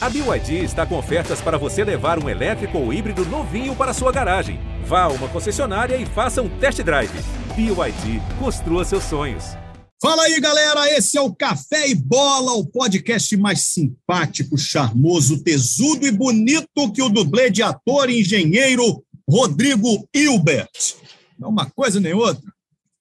A BYD está com ofertas para você levar um elétrico ou híbrido novinho para sua garagem. Vá a uma concessionária e faça um test drive. BYD, construa seus sonhos. Fala aí, galera. Esse é o Café e Bola, o podcast mais simpático, charmoso, tesudo e bonito que o dublê de ator e engenheiro Rodrigo Hilbert. Não uma coisa nem outra.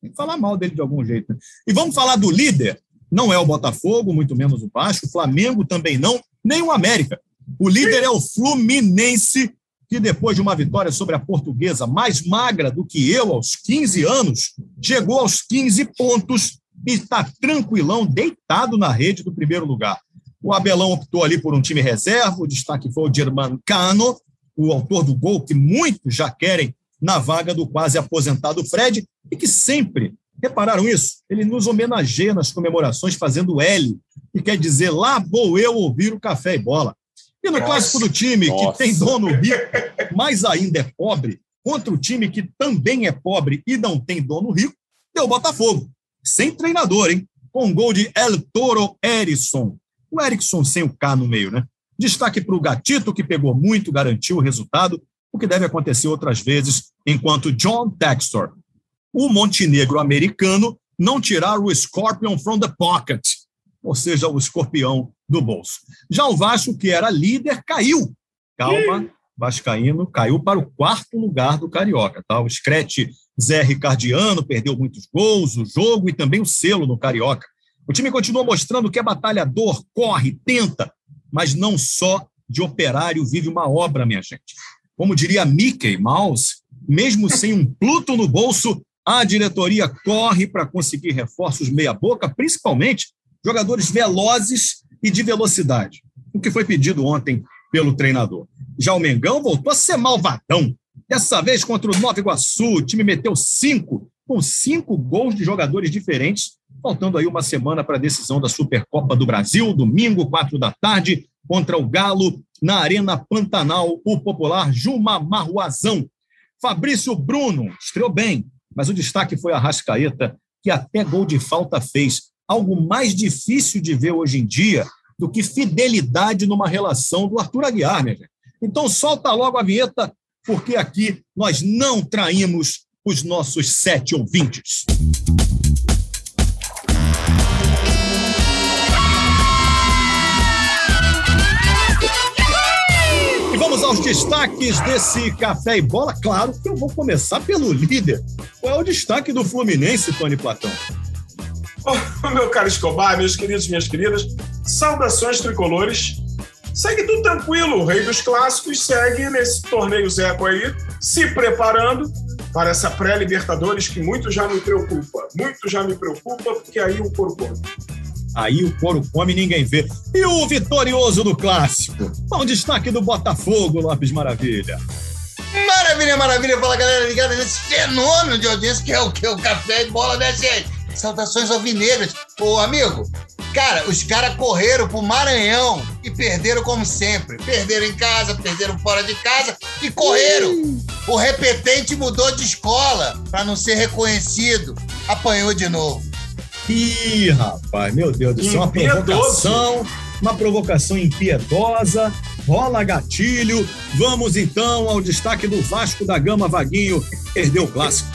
Tem que falar mal dele de algum jeito. Né? E vamos falar do líder. Não é o Botafogo, muito menos o Vasco. O Flamengo também não, nem o América. O líder é o Fluminense, que depois de uma vitória sobre a portuguesa mais magra do que eu aos 15 anos, chegou aos 15 pontos e está tranquilão, deitado na rede do primeiro lugar. O Abelão optou ali por um time reserva, o destaque foi o German Cano, o autor do gol que muitos já querem na vaga do quase aposentado Fred, e que sempre, repararam isso? Ele nos homenageia nas comemorações fazendo L, que quer dizer lá vou eu ouvir o café e bola. E no nossa, clássico do time nossa. que tem dono rico, mas ainda é pobre, contra o time que também é pobre e não tem dono rico, deu o Botafogo sem treinador, hein? Com gol de El Toro Erisson. O Erickson sem o K no meio, né? Destaque para o Gatito, que pegou muito, garantiu o resultado, o que deve acontecer outras vezes, enquanto John Textor, o montenegro americano, não tirar o Scorpion from the pocket, ou seja, o escorpião do bolso. Já o Vasco, que era líder, caiu. Calma, Vascaíno caiu para o quarto lugar do Carioca. Tá? O Screte Zé Ricardiano perdeu muitos gols, o jogo e também o selo no Carioca. O time continua mostrando que é batalhador, corre, tenta, mas não só de operário vive uma obra, minha gente. Como diria Mickey Mouse, mesmo sem um Pluto no bolso, a diretoria corre para conseguir reforços meia-boca, principalmente jogadores velozes e de velocidade, o que foi pedido ontem pelo treinador. Já o Mengão voltou a ser malvadão, Dessa vez contra o Nova Iguaçu, o time meteu cinco, com cinco gols de jogadores diferentes, faltando aí uma semana para a decisão da Supercopa do Brasil, domingo, quatro da tarde, contra o Galo, na Arena Pantanal, o popular Juma Marruazão. Fabrício Bruno estreou bem, mas o destaque foi a Rascaeta, que até gol de falta fez. Algo mais difícil de ver hoje em dia do que fidelidade numa relação do Arthur Aguiar, gente. Então solta logo a vinheta porque aqui nós não traímos os nossos sete ouvintes. E vamos aos destaques desse café e bola. Claro que eu vou começar pelo líder. Qual é o destaque do Fluminense, Tony Platão? Oh, meu caro Escobar, meus queridos minhas queridas, saudações tricolores segue tudo tranquilo. O Rei dos Clássicos segue nesse torneio Zeco aí, se preparando para essa pré-Libertadores que muito já me preocupa. Muito já me preocupa, porque aí o come. Aí o couro come e ninguém vê. E o vitorioso do Clássico? Qual o destaque do Botafogo, Lopes Maravilha? Maravilha, maravilha. Fala, galera, ligada nesse fenômeno de audiência que é o que? O café e bola, né, gente? Saudações alvinegras. Ô, amigo, Cara, os caras correram pro Maranhão e perderam como sempre. Perderam em casa, perderam fora de casa e correram. O repetente mudou de escola para não ser reconhecido. Apanhou de novo. Ih, rapaz, meu Deus do céu, uma provocação, uma provocação impiedosa, rola gatilho. Vamos então ao destaque do Vasco da Gama Vaguinho, perdeu o clássico.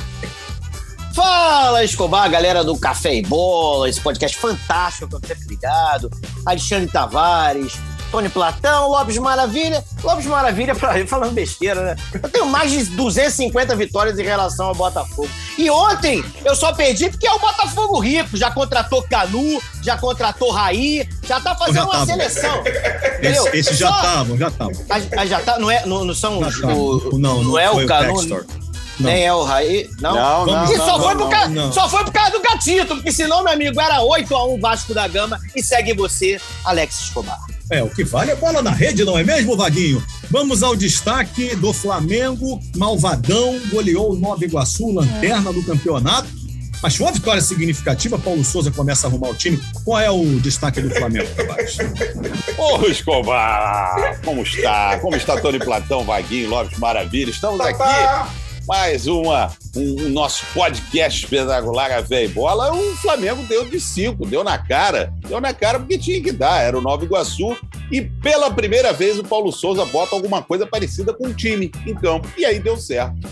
Fala, Escobar, galera do Café e Bola, esse podcast fantástico que eu sempre ligado. Alexandre Tavares, Tony Platão, Lopes Maravilha. Lopes Maravilha, pra, falando besteira, né? Eu tenho mais de 250 vitórias em relação ao Botafogo. E ontem eu só perdi porque é o Botafogo rico. Já contratou Canu, já contratou Raí, já tá fazendo uma seleção. Esse, esse já estavam, já estavam. Já tá, não, é, não, não são os. O, não, não, não, é o Canu. Nem é o Raí. Não, não, não. E só, não, foi por causa, só foi por causa do gatito, porque senão, meu amigo, era 8x1 Vasco da Gama e segue você, Alex Escobar. É, o que vale é bola na rede, não é mesmo, Vaguinho? Vamos ao destaque do Flamengo. Malvadão goleou o Nova Iguaçu, lanterna é. do campeonato. Mas foi uma vitória significativa. Paulo Souza começa a arrumar o time. Qual é o destaque do Flamengo, Tavares? Ô, Escobar! Como está? Como está Tony Platão, Vaguinho, Lopes Maravilha? Estamos tá, aqui tá mais uma, um, um nosso podcast espetacular Café e Bola, o Flamengo deu de cinco, deu na cara. Deu na cara porque tinha que dar. Era o Nova Iguaçu E pela primeira vez o Paulo Souza bota alguma coisa parecida com o time em campo. E aí deu certo.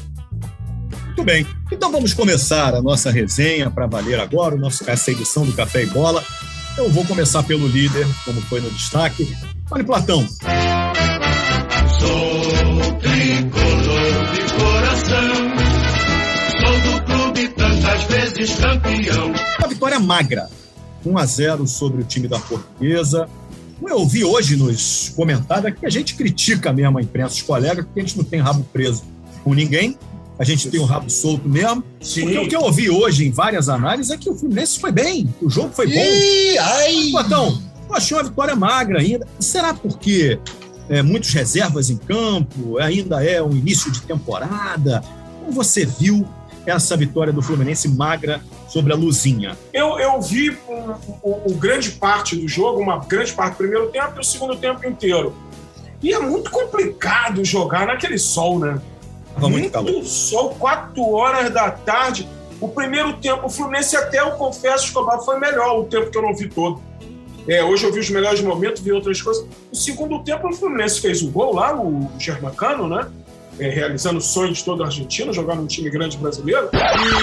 Muito bem. Então vamos começar a nossa resenha para valer agora, o nosso, essa edição do Café e Bola. Eu vou começar pelo líder, como foi no destaque. Olha, Platão. Campeão. Uma vitória magra, 1 a 0 sobre o time da Portuguesa. Eu ouvi hoje nos comentários que a gente critica mesmo a imprensa, os colegas, porque a gente não tem rabo preso com ninguém, a gente tem o rabo solto mesmo. Sim. Porque o que eu ouvi hoje em várias análises é que o Fluminense foi bem, o jogo foi bom. Ih, ai! Eu achei uma vitória magra ainda. Será porque é, muitos reservas em campo, ainda é um início de temporada? Como você viu essa vitória do Fluminense magra sobre a Luzinha? Eu, eu vi o, o- o grande parte do jogo, uma grande parte do primeiro tempo e o segundo tempo inteiro. E é muito complicado jogar naquele sol, né? Tava muito calor. sol, 4 horas da tarde. O primeiro tempo, o Fluminense até, eu confesso, Escobar, foi melhor o tempo que eu não vi todo. É, hoje eu vi os melhores momentos, vi outras coisas. No segundo tempo, o Fluminense fez o gol lá, o Germacano, né? É, realizando o sonho de todo argentino, jogar num time grande brasileiro.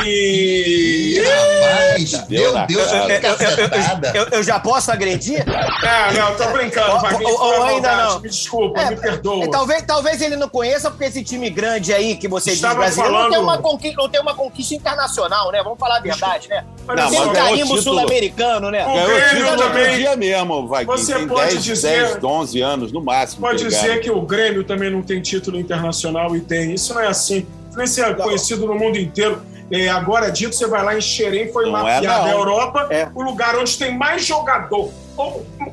E. Rapaz, meu Deus, cacetada. Eu, eu já posso agredir? Ah, não, tô brincando, Ou- Vaguinho. ou- ou ainda não. Me desculpa, É, me perdoa. É, talvez, talvez ele não conheça, porque esse time grande aí que você Estava diz brasileiro não, falando- tem uma conquista, não tem uma conquista internacional, né? Vamos falar a verdade, né? Olha Não, tem um mas carimbo sul-americano, né? O Grêmio também- dia mesmo, Vaguinho. Você Tem pode 10, dizer- 10, 11 anos no máximo. Pode dizer que o Grêmio também não tem título internacional e tem. Isso não é assim. Fluminense é conhecido no mundo inteiro. É, agora dito, você vai lá em Xerém, foi Não é, mapeado não. a Europa, É. o lugar onde tem mais jogador.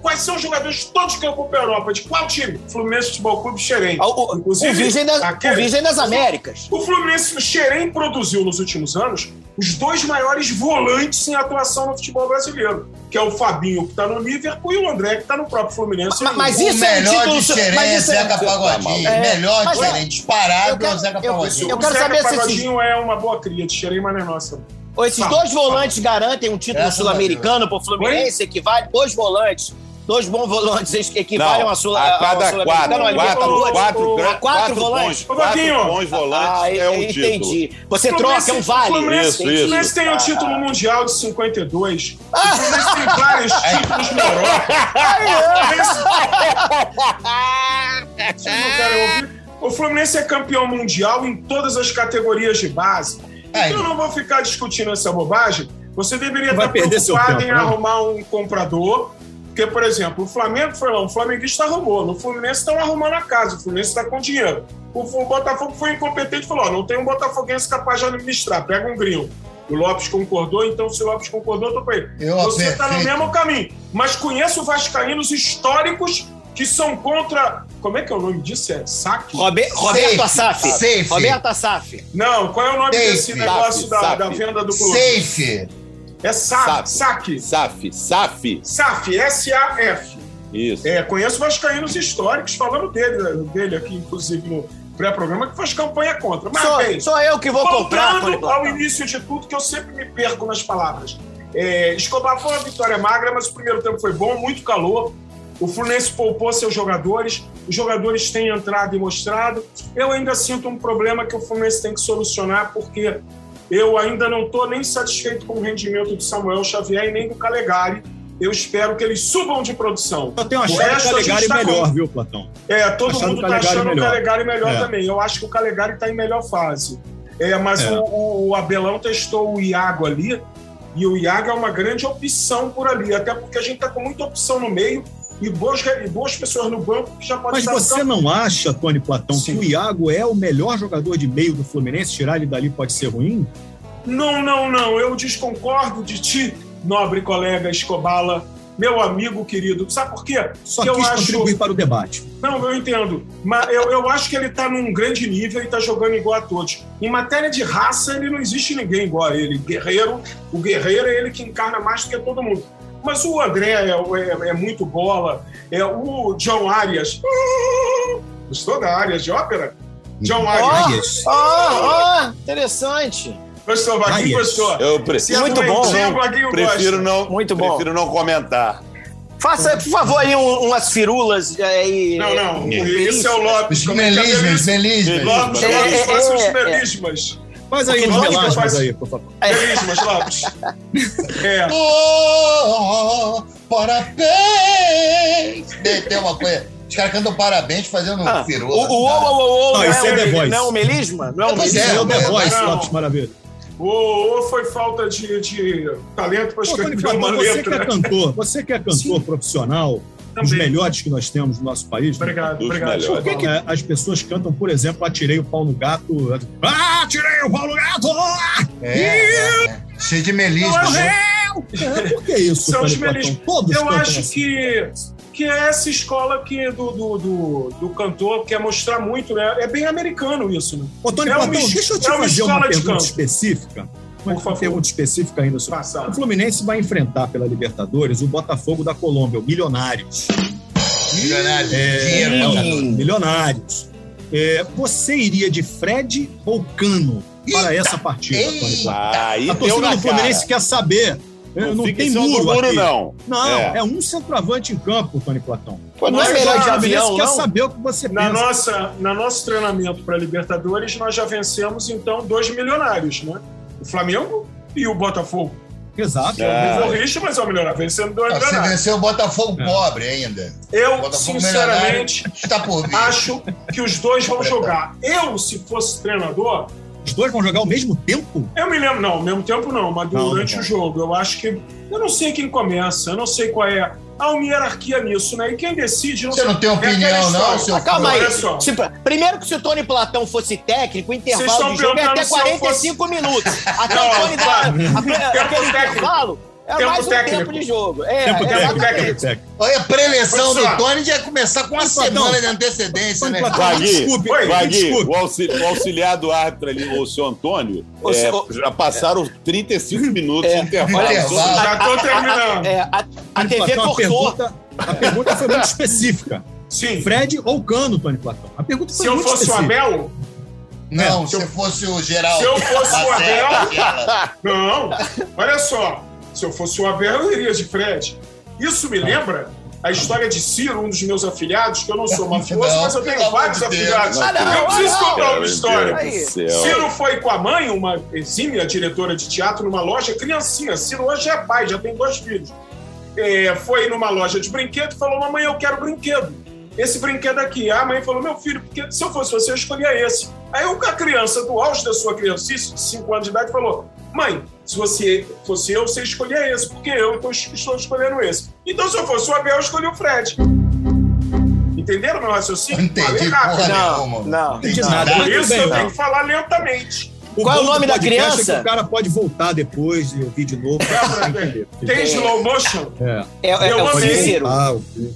Quais são os jogadores todos que ocupam a Europa? De qual time? Fluminense Futebol Clube Xerém. O, o- o Inclusive, Virgem das, aquele- o Virgem das Américas. O Fluminense, o Xerém produziu nos últimos anos os dois maiores volantes em atuação no futebol brasileiro, que é o Fabinho, que está no Liverpool, e o André, que está no próprio Fluminense. Mas- mas O isso é melhor título- de Xerém mas é isso é- Zeca Pagodinho. É, melhor mas de Xerém, disparado eu é o Zeca eu- Pagodinho. eu o quero Zeca saber se Pagodinho é uma boa cria de Xerém, mas não é nossa. Ou esses Fala, dois volantes garantem um título sul-americano pro Fluminense, equivale dois volantes. Dois bons volantes equivalem Não, a Sul a cada ao quatro, Sul-Americano, ao quatro, Libertadores. quatro, gra- quatro quatro volantes. bons, quatro bons volantes Ah, é um eu título. entendi. Você troca, é um vale. Fluminense, Isso, o Fluminense tem um título mundial de 52. O Fluminense tem vários títulos não ouvir? O Fluminense é campeão mundial em todas as categorias de base. Aí. Então eu não vou ficar discutindo essa bobagem. Você deveria Vai estar preocupado tempo, em né? arrumar um comprador. Porque, por exemplo, o Flamengo foi lá, um flamenguista arrumou. No Fluminense estão arrumando a casa, o Fluminense está com dinheiro. O, o Botafogo foi incompetente e falou: ó, não tem um botafoguense capaz de administrar, pega um gringo. O Lopes concordou, então se o Lopes concordou, eu tô com ele. Eu, Você está no mesmo caminho. Mas conheço vascaínos históricos que são contra. Como é que é o nome disso? É saque? Robe- Roberto Assaf. Safe. Roberto Assaf. Não, qual é o nome Safe. desse negócio da, Safe. da venda do clube? Safe. É SAF. Safe. Saque. SAF, SAF. SAF, S-A-F. Isso. É, conheço vascaínos históricos falando dele, dele aqui, inclusive, no pré-programa, que faz campanha contra. Mas Sou, bem, sou eu que vou comprar, ao início de tudo, que eu sempre me perco nas palavras. É, Escobar foi uma vitória magra, mas o primeiro tempo foi bom, muito calor. O Fluminense poupou seus jogadores, os jogadores têm entrado e mostrado. Eu ainda sinto um problema que o Fluminense tem que solucionar, porque eu ainda não estou nem satisfeito com o rendimento do Samuel Xavier e nem do Calegari. Eu espero que eles subam de produção. Eu tenho O achado resto o gente Calegari tá melhor, com- viu, Platão? É, todo Achando mundo tá Calegari achando melhor. o Calegari melhor É. também. Eu acho que o Calegari tá em melhor fase. É, mas É. O, o- Abelão testou o Iago ali, e o Iago é uma grande opção por ali, até porque a gente tá com muita opção no meio e boas, re- e boas pessoas no banco que já podem Mas você campo. não acha, Tony Platão, Sim. que o Iago é o melhor jogador de meio do Fluminense? Tirar ele dali pode ser ruim? Não, não, não. Eu desconcordo de ti, nobre colega Escobala, meu amigo querido. Sabe por quê? Só Que eu acho- contribuir para o debate. Não, eu entendo. Mas eu, eu acho que ele tá num grande nível e tá jogando igual a todos. Em matéria de raça, ele não existe ninguém igual a ele. Guerreiro, o guerreiro é ele que encarna mais do que todo mundo. Mas o André é, é- é muito bola. É o John Arias. Gostou da Arias de ópera? John Arias. Ó, ó, ó, interessante. Gostou, Vaguinho gostou. Eu prefiro, é Muito bom. prefiro não, Muito bom. prefiro não comentar. Faça, por favor, aí um- umas firulas aí. Não, não. É. Esse é o Lopes. Os é é melismas, melisma? melismas. Lopes, É, Lopes, é, faça os é, é. melismas. Faz aí uns melasmas faz- aí, por favor. Melismas, Lopes. É. Oh, parabéns! Tem tem uma coisa. Os caras cantam parabéns fazendo Ah, o firula. o o o o Não, não, isso é é The Voice. não é um melisma? Não é um Pois Isso melisma? é o The Voice, não. Lopes Maravilha. Ou, foi falta de, de talento para escrever uma Platão, você que letra. é cantor, você que é cantor profissional, Também. melhores que nós temos no nosso país. né? Obrigado, Dos obrigado. Por que, que, é, as pessoas cantam, por exemplo, Atirei o pau no gato? Ah, atirei o pau no gato! É, é, é. Cheio de melismas. né? É, por que isso, São os melismas. Todos Eu acho assim. que, que é essa escola que do, do, do, do cantor quer mostrar muito, né? É bem americano isso, né? Ô, Tony é uma Platão, es- deixa eu te é uma fazer uma escola de pergunta canto. específica. Por favor. pergunta específica ainda sobre. Passado. O Fluminense vai enfrentar pela Libertadores o Botafogo da Colômbia, o Milionários. Milionários. É. Milionários. É, você iria de Fred ou Cano para essa partida, Tony Eita. A torcida do Fluminense cara. quer saber. É, Não, tem muro, muro, aqui. não. Não, É. é. um centroavante em campo, Tony Platão. Pô, não é Mas melhor o de Fluminense avião, quer não? saber o que você Na pensa. nossa, na nosso treinamento para Libertadores, nós já vencemos, então, dois milionários, né? O Flamengo e o Botafogo. Exato. É. O Rich, mas é o milionário. Vencendo dois Ah, Você milionários. venceu o Botafogo É. pobre ainda. Eu, Botafogo sinceramente, Está por vir. acho que os dois vão jogar. Eu, se fosse treinador, Os dois vão jogar ao mesmo tempo? eu me lembro, não, ao mesmo tempo não, mas Não, durante não. o jogo. Eu acho que. Eu não sei quem começa, eu não sei qual é. Há uma hierarquia nisso, né? E quem decide. Você não tem é aquela opinião, não, história. seu Ah, calma aí. Se- primeiro que se o Tony Platão fosse técnico, o Vocês intervalo de jogo é até perguntando se eu 45 minutos. Até Não, o Tony dar para. a- aquele técnico. intervalo é Tempo mais um técnico. tempo de jogo. É, tempo técnico, exatamente. tempo técnico. Olha, a preleção do Tony já ia começar com uma semana de antecedência, né? Platão, Vagui, Vagui, desculpe. o, auxi- o auxiliar do árbitro ali, o seu Antônio, O é, seu- já passaram 35 minutos É. de intervalo. Já tô terminando. É, a, a TV Platão, a cortou. pergunta, a pergunta foi muito específica. Sim. Fred ou Cano, Tony Platão? A pergunta foi Se eu muito fosse o específica. Abel, Não, Se eu- se fosse o Geraldo. se eu fosse o Lacerda, Abel-. Não, olha só. Se eu fosse o Abel, eu iria de Fred. Isso me lembra a história de Ciro, um dos meus afiliados, que eu não sou mafioso, Não, mas eu tenho vários Deus. afiliados. Ah, não, eu preciso não. contar uma história. Ciro foi com a mãe, uma exímia diretora de teatro, numa loja, criancinha. Ciro hoje é pai, já tem dois filhos. É, foi numa loja de brinquedo e falou: Mamãe, eu quero brinquedo. Esse brinquedo aqui. A mãe falou: Meu filho, porque se eu fosse você, eu escolhia esse. Aí a criança, do auge da sua criancice, de 5 anos de idade, falou: Mãe, se você fosse eu, você escolhia esse, porque eu tô- estou escolhendo esse. Então, se eu fosse o Abel, eu escolhi o Fred. Entenderam meu raciocínio? Não entendi porra Não, nenhuma. não. Entendi Não, nada. Por isso bem, eu não. tenho que falar lentamente. Qual é o nome da criança? É que o cara pode voltar depois e ouvir de novo pra entender. Tem slow motion? É. É, é, Eu é o amei. Ah, ok.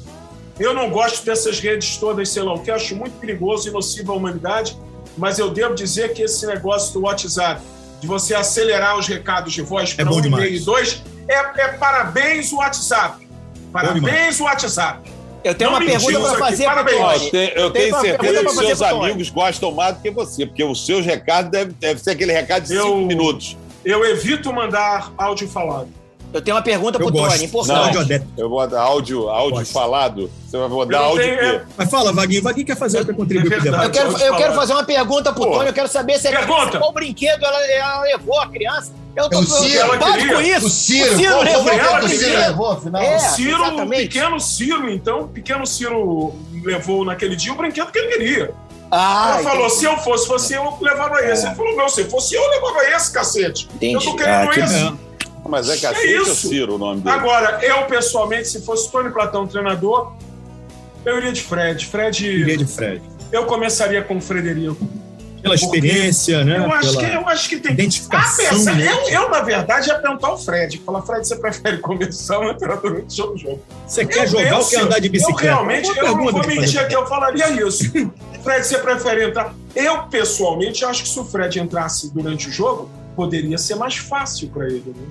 Eu não gosto dessas redes todas, sei lá o que, acho muito perigoso e nocivo à humanidade, mas eu devo dizer que esse negócio do WhatsApp, de você acelerar os recados de voz para bom um e-mail e dois, é, é parabéns WhatsApp. Parabéns WhatsApp. Eu tenho Não uma pergunta aqui, fazer. Ó, Tony. tem- eu tenho certeza que seus amigos gostam mais do que você, porque os seus recados devem deve ser aquele recado de Eu- 5 minutos. Eu evito mandar áudio falado. Eu tenho uma pergunta Eu pro gosto. Tony, importante. Adepto. Eu vou dar áudio, áudio falado. Você vai Eu áudio tenho- o é- Mas fala, Vaguinho. Vaguinho quer fazer para contribuir É pro verdade. Eu quero, eu quero fazer uma pergunta pro Pô. Tony. Eu quero saber se Pergunta. qual brinquedo ela, ela levou a criança. Eu tô É o Ciro, com isso. O Ciro, o Ciro qual levou o o Ciro levou, afinal? É. Ciro, o pequeno Ciro, então, o pequeno Ciro levou naquele dia o brinquedo que ele queria. Ah, Ela falou: entendi. se eu fosse você, eu levava esse. Ele falou: não, se fosse eu, eu levava esse, cacete. Entendi. Eu tô querendo Ah, que esse. Mas é cacete É ou. Ciro o nome dele? Agora, eu pessoalmente, se fosse Tony Platão treinador, eu iria de Fred. Fred, Iria de Fred. eu começaria com o Frederico. Pela experiência, né? Eu acho, Pela que, eu acho que tem. identificação. Apesar, né? eu, eu, na verdade, ia perguntar ao Fred. Falar, Fred, você prefere começar ou entrar durante o jogo? Você quer Eu- jogar eu, ou quer andar de Eu bicicleta? realmente, Boa eu não vou mentir que eu falaria isso. Fred, você prefere entrar? Eu, pessoalmente, acho que se o Fred entrasse durante o jogo, poderia ser mais fácil para ele. Né?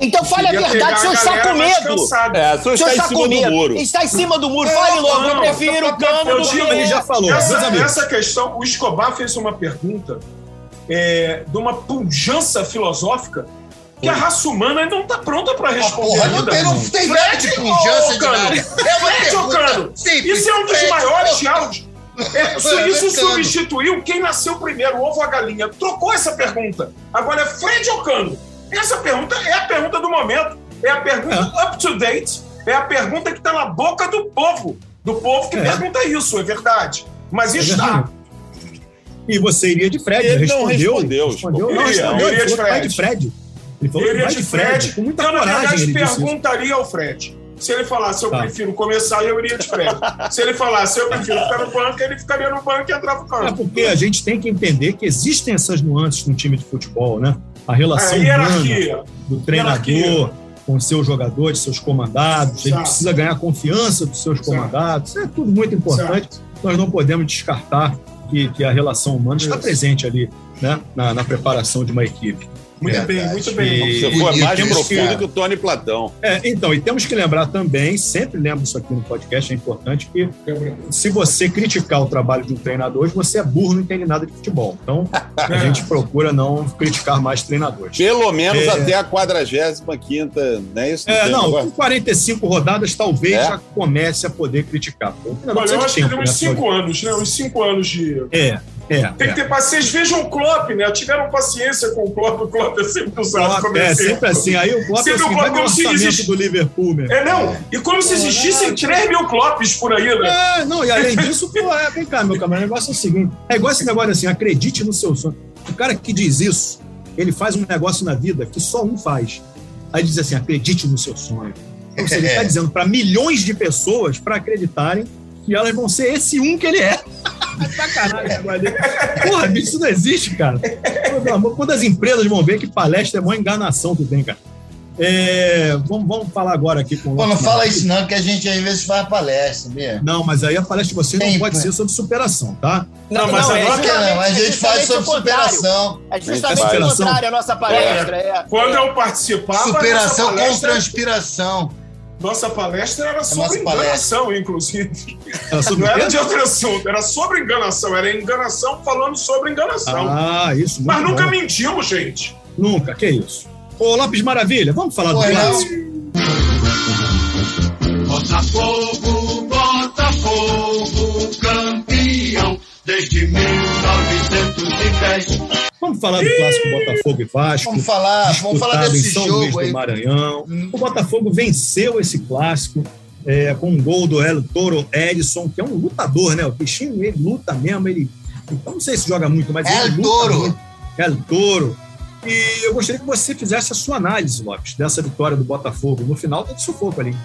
Então fale a verdade, o senhor está com medo. É, o senhor O senhor está em está cima com do medo. muro. Está em cima do muro. É, Fale logo. não, Eu prefiro o cano do que... Ele já falou, Essa, essa questão, o Escobar fez uma pergunta é, de uma pujança filosófica que a raça humana ainda não tá pronta pra Ah, responder porra, não ainda. tem, não tem nada de pujança de Cano? nada. É ou pergunta Cano? simples. Isso é um dos Fred maiores diálogos. É, isso substituiu quem nasceu primeiro, o ovo ou a galinha. Trocou essa pergunta. Agora é Fred ou Cano? Essa pergunta é a pergunta do momento. É a pergunta up to date. É a pergunta que está na boca do povo. Do povo que É. pergunta isso, é verdade. Mas É está. E você iria de Fred, Ele não respondeu. respondeu, respondeu. Iria, Não, respondeu, iria vai Fred. de Fred. Ele falou iria vai de Fred. com muita eu, na coragem, verdade, ele disse isso. perguntaria ao Fred. Se ele falasse, eu Tá. prefiro começar, eu iria de Fred. Se ele falasse, eu prefiro ficar no banco, ele ficaria no banco e entrava no É campo. porque a gente tem que entender que existem essas nuances no time de futebol, né? A relação A humana do treinador com seus jogadores, seus comandados. Ele Exato. precisa ganhar confiança dos seus Exato. comandados. É tudo muito importante. Nós não podemos descartar que, que a relação humana está Isso. presente ali, né? Na, na preparação de uma equipe. Muito Verdade. bem, muito bem. E- Você foi e mais profundo que- o Tony Platão. É, então, e temos que lembrar também, sempre lembro isso aqui no podcast, é importante, que se você criticar o trabalho de um treinador, hoje você é burro, não entende nada de futebol. Então, a É. gente procura não criticar mais treinadores. Pelo menos É. até a 45 não é isso? É, não, negócio? com 45 rodadas, talvez É? já comece a poder criticar. Treinador Olha, eu acho que tem uns né, cinco anos, né? Uns cinco anos de. É, é. Tem que é. ter paciência. Vocês vejam o Klopp, né? Tiveram paciência com o Klopp. O Klopp é sempre usado como É, exemplo. sempre assim. Aí o Klopp é Sempre assim, o Klopp não se existe. do Liverpool, mesmo. É, não. E como se existissem 3 mil Klopps por aí, né? É, não, e além disso, pô, é, vem cá, meu camarada, o negócio é o seguinte: é igual esse negócio assim, acredite no seu sonho. O cara que diz isso, ele faz um negócio na vida que só um faz. Aí diz assim: acredite no seu sonho. Ou seja, ele está dizendo para milhões de pessoas para acreditarem que elas vão ser esse um que ele é. Sacanagem. Porra, bicho, isso não existe, cara. Pô, pelo amor- Quando as empresas vão ver que palestra é uma enganação que tem, cara. É, vamos, vamos falar agora aqui com o Pô, não fala isso não, que a gente às vezes faz palestra, sabia? Não, mas aí a palestra de vocês não pode ser sobre superação, tá? Não, mas é agora- Por que não? A gente é faz sobre superação. É justamente o contrário a nossa palestra. É. Quando eu participava, Superação com transpiração. Nossa palestra era sobre nossa palestra. enganação, inclusive. Era sobre Não era de outro assunto, era sobre enganação. Era enganação falando sobre enganação. Ah, isso. Mas nunca bom. mentimos, gente. Nunca, que isso. Ô, Lopes Maravilha, vamos falar do Pois não. clássico? Botafogo, Botafogo, campeão desde 1910. Vamos falar do clássico Botafogo e Vasco. Vamos falar, vamos falar desse em São Luís jogo do aí. Maranhão. Hum. O Botafogo venceu esse clássico é, com um gol do El Toro Edson, que é um lutador, né? O bichinho, ele luta mesmo, ele... Eu não sei se joga muito, mas El ele luta Toro. muito. El Toro. E eu gostaria que você fizesse a sua análise, Lopes, dessa vitória do Botafogo. No final, tá de sufoco ali.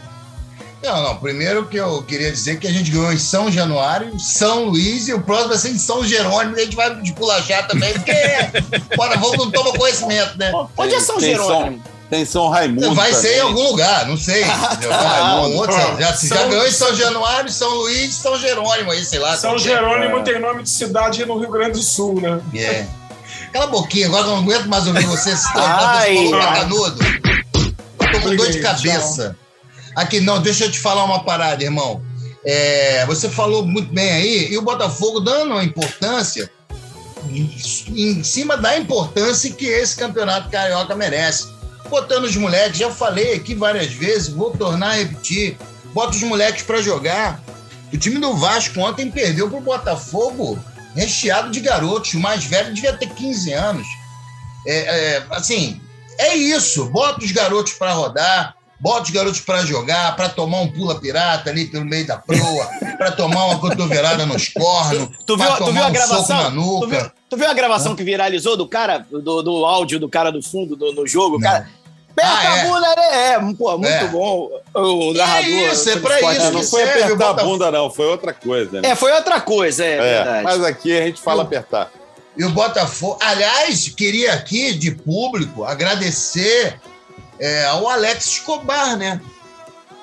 Não, não. Primeiro que eu queria dizer que a gente ganhou em São Januário, São Luís e o próximo vai ser em São Jerônimo. E a gente vai despulachar também, porque Botafogo não toma conhecimento, né? Onde é São Jerônimo? Tem São Raimundo. Vai ser em também. algum lugar, não sei. Ah, Um outro, já, já São- ganhou em São Januário, São Luís e São Jerônimo aí, sei lá. São Jerônimo tem nome de cidade no Rio Grande do Sul, né? É. Cala a boquinha, agora eu não aguento mais ouvir você citar Ai, o ai. canudo. Tô com dor de cabeça. Aqui, não, deixa eu te falar uma parada, irmão. É, você falou muito bem aí, e o Botafogo dando uma importância em, cima da importância que esse campeonato carioca merece. Botando os moleques, já falei aqui várias vezes, vou tornar a repetir. Bota os moleques pra jogar. O time do Vasco ontem perdeu pro Botafogo recheado de garotos. O mais velho devia ter 15 anos. É, é, assim, é isso. Bota os garotos para rodar, bota os garotos para jogar, para tomar um pula pirata ali pelo meio da proa, para tomar uma cotovelada nos cornos, Tu viu, pra tu viu a um soco gravação? na Tu nuca. viu, tu viu a gravação que viralizou do cara, do, do áudio do cara do fundo do, no jogo? Não. cara. Aperta Ah, é. a bunda, né? É, pô, muito É. bom. O narrador. isso, é pra esporte. isso É, não foi serve apertar a Botafogo. bunda, não. Foi outra coisa, né? É, foi outra coisa, é, É, verdade. mas aqui a gente fala apertar. E o Botafogo. Aliás, queria aqui, de público, agradecer é, ao Alex Escobar, né?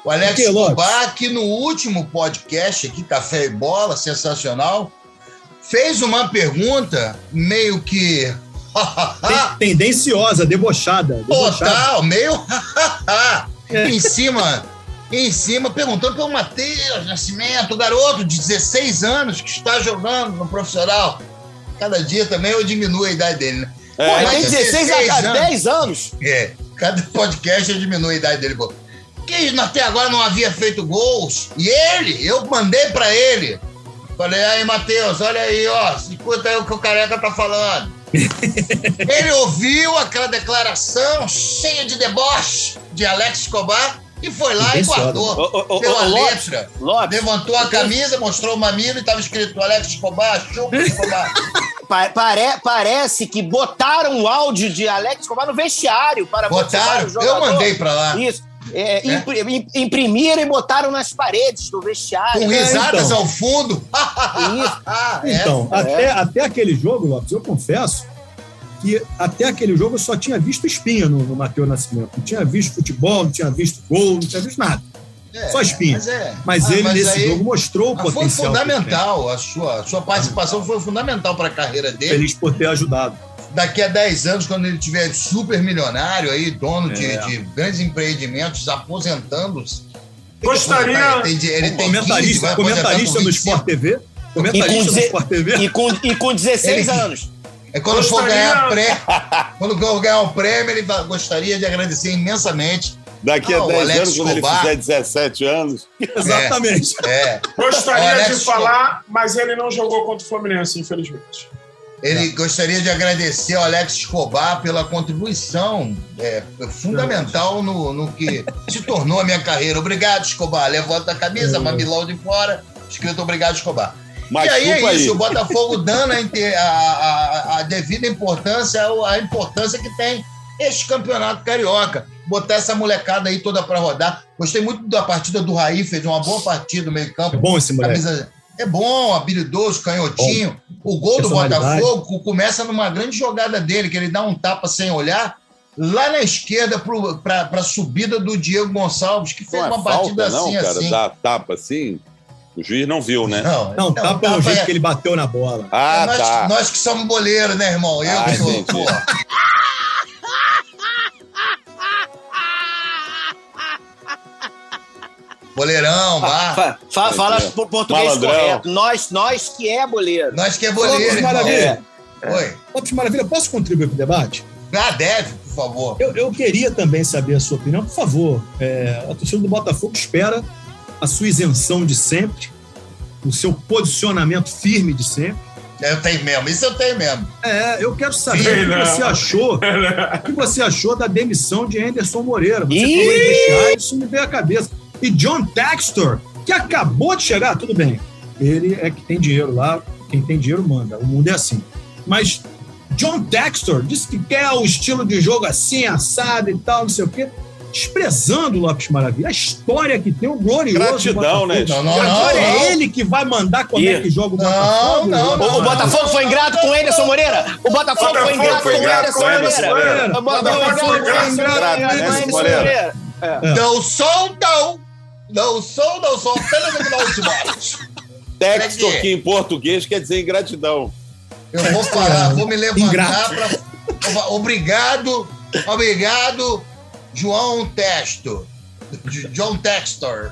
O Alex Lopes? Escobar, que no último podcast aqui, Café e Bola, sensacional, fez uma pergunta meio que. Tendenciosa, debochada. debochada. Total, meio. em cima. Em cima, perguntando pelo Matheus Nascimento, o garoto de 16 anos que está jogando no profissional. Cada dia também eu diminuo a idade dele, né? É, Pô, mas tem 16 a 16 cada anos. 10 anos. É. Cada podcast eu diminuo a idade dele, pô. Que até agora não havia feito gols. E ele, eu mandei pra ele. Falei, aí, Matheus, olha aí, ó. Escuta aí o que o careca tá falando. ele ouviu aquela declaração cheia de deboche de Alex Escobar e foi lá e guardou. Pela Lopes, letra. Lopes, Levantou a camisa, mostrou o mamilo e tava escrito Alex Escobar, chupa Escobar. Pa- pare- parece que botaram o áudio de Alex Escobar no vestiário para Botaram, motivar o eu mandei pra lá. Isso. É, im- imprimiram e botaram nas paredes do vestiário. Com risadas então. ao fundo. Isso. É. Então, é. até, até aquele jogo, Lopes, eu confesso que até aquele jogo eu só tinha visto espinha no, no Matheus Nascimento. Não tinha visto futebol, não tinha visto gol, não tinha visto nada. É, Só espinha. Mas, é. Mas Ah, ele, nesse aí- jogo, mostrou o foi potencial. ele fundamental, a sua, a sua participação foi fundamental para a carreira dele. Feliz por ter ajudado. Daqui a 10 anos, quando ele tiver super milionário, aí, dono de, É. de grandes empreendimentos, aposentando-se. Gostaria- Ele tem, ele tem 15, comentarista vai aposentar comentarista com no 25. Sport TV. E com Comentarista no Sport TV. E com, e com 16 Ele- anos. É quando for Gostaria- ganhar prêmio, quando for ganhar um prêmio, ele gostaria de agradecer imensamente. Daqui a Ah, o 10 Alex anos, quando ele Escobar. fizer 17 anos. Exatamente. É, Gostaria Alex de Escobar. falar, mas ele não jogou contra o Fluminense, infelizmente. ele gostaria de agradecer ao Alex Escobar pela contribuição é, fundamental no, no que se tornou a minha carreira. Obrigado, Escobar. Levanta a camisa, mamilão de fora, escrito Obrigado, Escobar. Mas e aí é isso, aí. o Botafogo dando a, a- a- a devida importância, a importância que tem este campeonato carioca. Botar essa molecada aí toda para rodar. Gostei muito da partida do Raí, fez uma boa partida no meio-campo. É bom esse moleque. Camisa- É bom, habilidoso, canhotinho. O gol do. Botafogo começa numa grande jogada dele, que ele dá um tapa sem olhar, lá na esquerda para a subida do Diego Gonçalves, que fez Não é uma partida falta, não, assim, cara? assim. Dá tapa assim. O juiz não viu, né? Não, Não, tá pelo tapa jeito é- que ele bateu na bola. Ah, nós, tá. nós que somos boleiros, né, irmão? Eu Ah, que sou, Boleirão, bar. Fa- fa- fala Entendi. por português Malandrão. correto. Nós, nós que é boleiro. Nós que é boleiro, irmão. Maravilha. Oi. Lopes Maravilha, posso contribuir para o debate? Ah, deve, por favor. Eu, eu queria também saber a sua opinião. Por favor, é, a torcida do Botafogo espera a sua isenção de sempre, o seu posicionamento firme de sempre. Eu tenho mesmo, isso eu tenho mesmo. É, eu quero saber Sim, o que não. você achou. O que você achou da demissão de Anderson Moreira? Você Ih! falou em isso me veio à cabeça. E John Textor, que acabou de chegar, tudo bem. Ele é que tem dinheiro lá, quem tem dinheiro manda. O mundo é assim. Mas John Textor disse que quer o estilo de jogo assim, assado e tal, não sei o quê. Desprezando o Lopes Maravilha. A história que tem o glorioso. Gratidão, né? Não, não, não. agora é não. ele que vai mandar como é que joga o Não, Botafogo? não, O, não. o Botafogo foi ingrato com o Anderson Moreira. O Botafogo foi Botafogo ingrato foi com o ingrato Anderson com o Anderson Moreira. Moreira. O Botafogo Botafogo foi ingrato com o Anderson Moreira. Moreira. Não sou, não. Sou, não sou apenas de morte. Texto aqui. que em português quer dizer ingratidão. Eu vou falar, vou me levantar para. Obrigado, obrigado, João Testo. J- John Textor.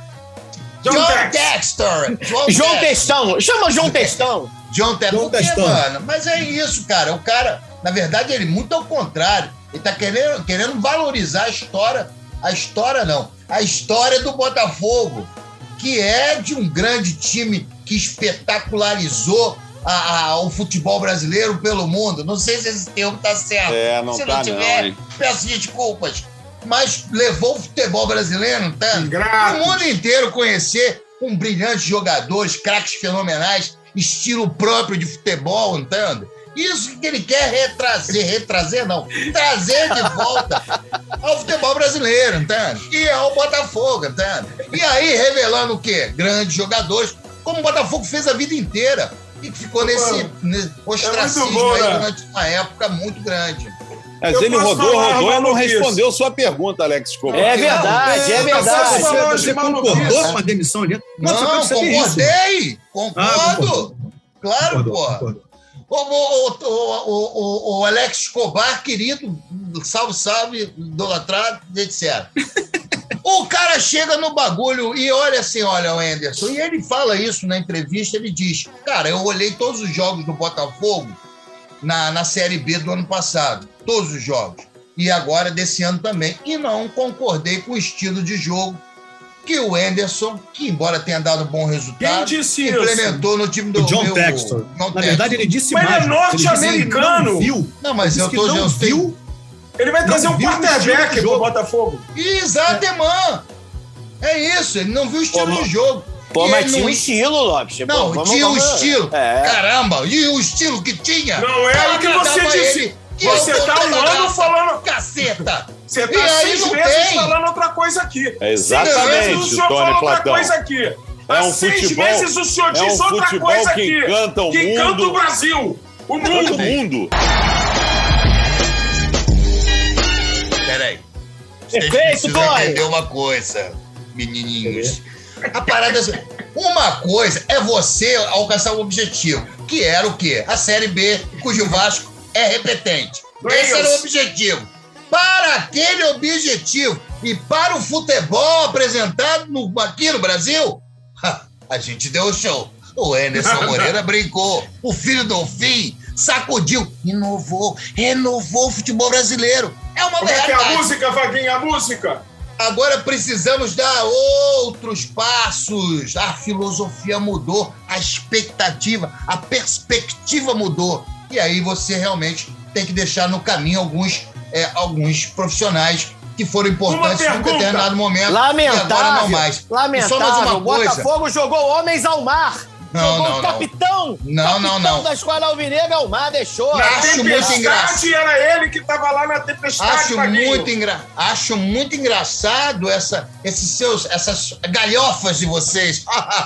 John John Tex. Textor. João João Textor. Testão. Chama João. John. John Por quê, Textor. mano? Mas é isso, cara. O cara, na verdade, ele muito ao contrário. Ele tá querendo, querendo valorizar a história. A história não. A história do Botafogo, que é de um grande time que espetacularizou a- a- o futebol brasileiro pelo mundo. Não sei se esse termo tá certo. É, não se tá não não, tiver, hein? peço desculpas. Mas levou o futebol brasileiro, tá? O mundo inteiro conhecer um brilhantes jogadores, craques fenomenais, estilo próprio de futebol, entende? Isso que ele quer retrazer, retrazer não, trazer de volta ao futebol brasileiro, entende? E ao Botafogo, entende? E aí revelando o quê? Grandes jogadores, como o Botafogo fez a vida inteira e que ficou nesse, nesse ostracismo bom, aí né? durante uma época muito grande. Mas Eu ele rodou, rodou e não respondeu sua pergunta, Alex Escobar. É verdade, é verdade. Você, de você maluquice. concordou com a demissão ali? Não, isso. concordei! Concordo! Ah, concordou. Claro, Concordou, pô. concordou. O, o, o, Alex Escobar, querido, salve, salve, idolatrado, etc. o cara chega no bagulho e olha assim, olha o Anderson, e ele fala isso na entrevista, ele diz, cara, eu olhei todos os jogos do Botafogo na, na Série B do ano passado, todos os jogos. e agora desse ano também. E não concordei com o estilo de jogo que o Anderson, que embora tenha dado bom resultado, Quem disse isso? implementou no time do O John meu- Textor. John Na verdade, ele disse Mas ele é mais. Ele norte-americano. não viu. Não, mas eu tô não viu. Ele vai trazer Não um quarterback pro. Botafogo. Exato, irmã. É isso, ele não viu o estilo Pô, de jogo. Pô, E mas tinha não- um estilo, Lopes. Pô, Não, vamos- tinha o vamos- estilo. É. Caramba, e o estilo que tinha? Não é o que você disse. ele, que Você eu tá um ano falando- Caceta! Você tá seis meses tem. falando outra coisa aqui. É Seis exatamente, meses o senhor Tony fala outra Platão. coisa aqui. É Há um seis futebol- meses o senhor é diz um outra futebol coisa que aqui. encanta o que mundo. encanta o Brasil. O mundo. mundo. Peraí. Vocês Perfeito, precisam Tony. entender uma coisa, menininhos. A parada é assim, uma coisa é você alcançar um objetivo, que era o quê? A Série B, cujo Vasco é repetente. É Esse era o objetivo. Para aquele objetivo e para o futebol apresentado no- aqui no Brasil, a gente deu o show. O Anderson Moreira brincou. O filho do fim sacudiu, inovou, renovou o futebol brasileiro. É uma Como é que é a música, Vaguinha? A música. Agora precisamos dar outros passos. A filosofia mudou, a expectativa, a perspectiva mudou. E aí você realmente tem que deixar no caminho alguns, é, alguns profissionais que foram importantes pergunta. determinado momento. Lamentável. E agora não mais. E só mais Lamentável. uma O coisa. Botafogo jogou homens ao mar. Não, jogou não, o não. capitão. Não, capitão não, não. da escola alvinegra ao mar, deixou. Na Acho muito engraçado. era ele que tava lá na tempestade, Acho muito, engra... Acho muito engraçado essa, esses seus, essas galhofas de vocês.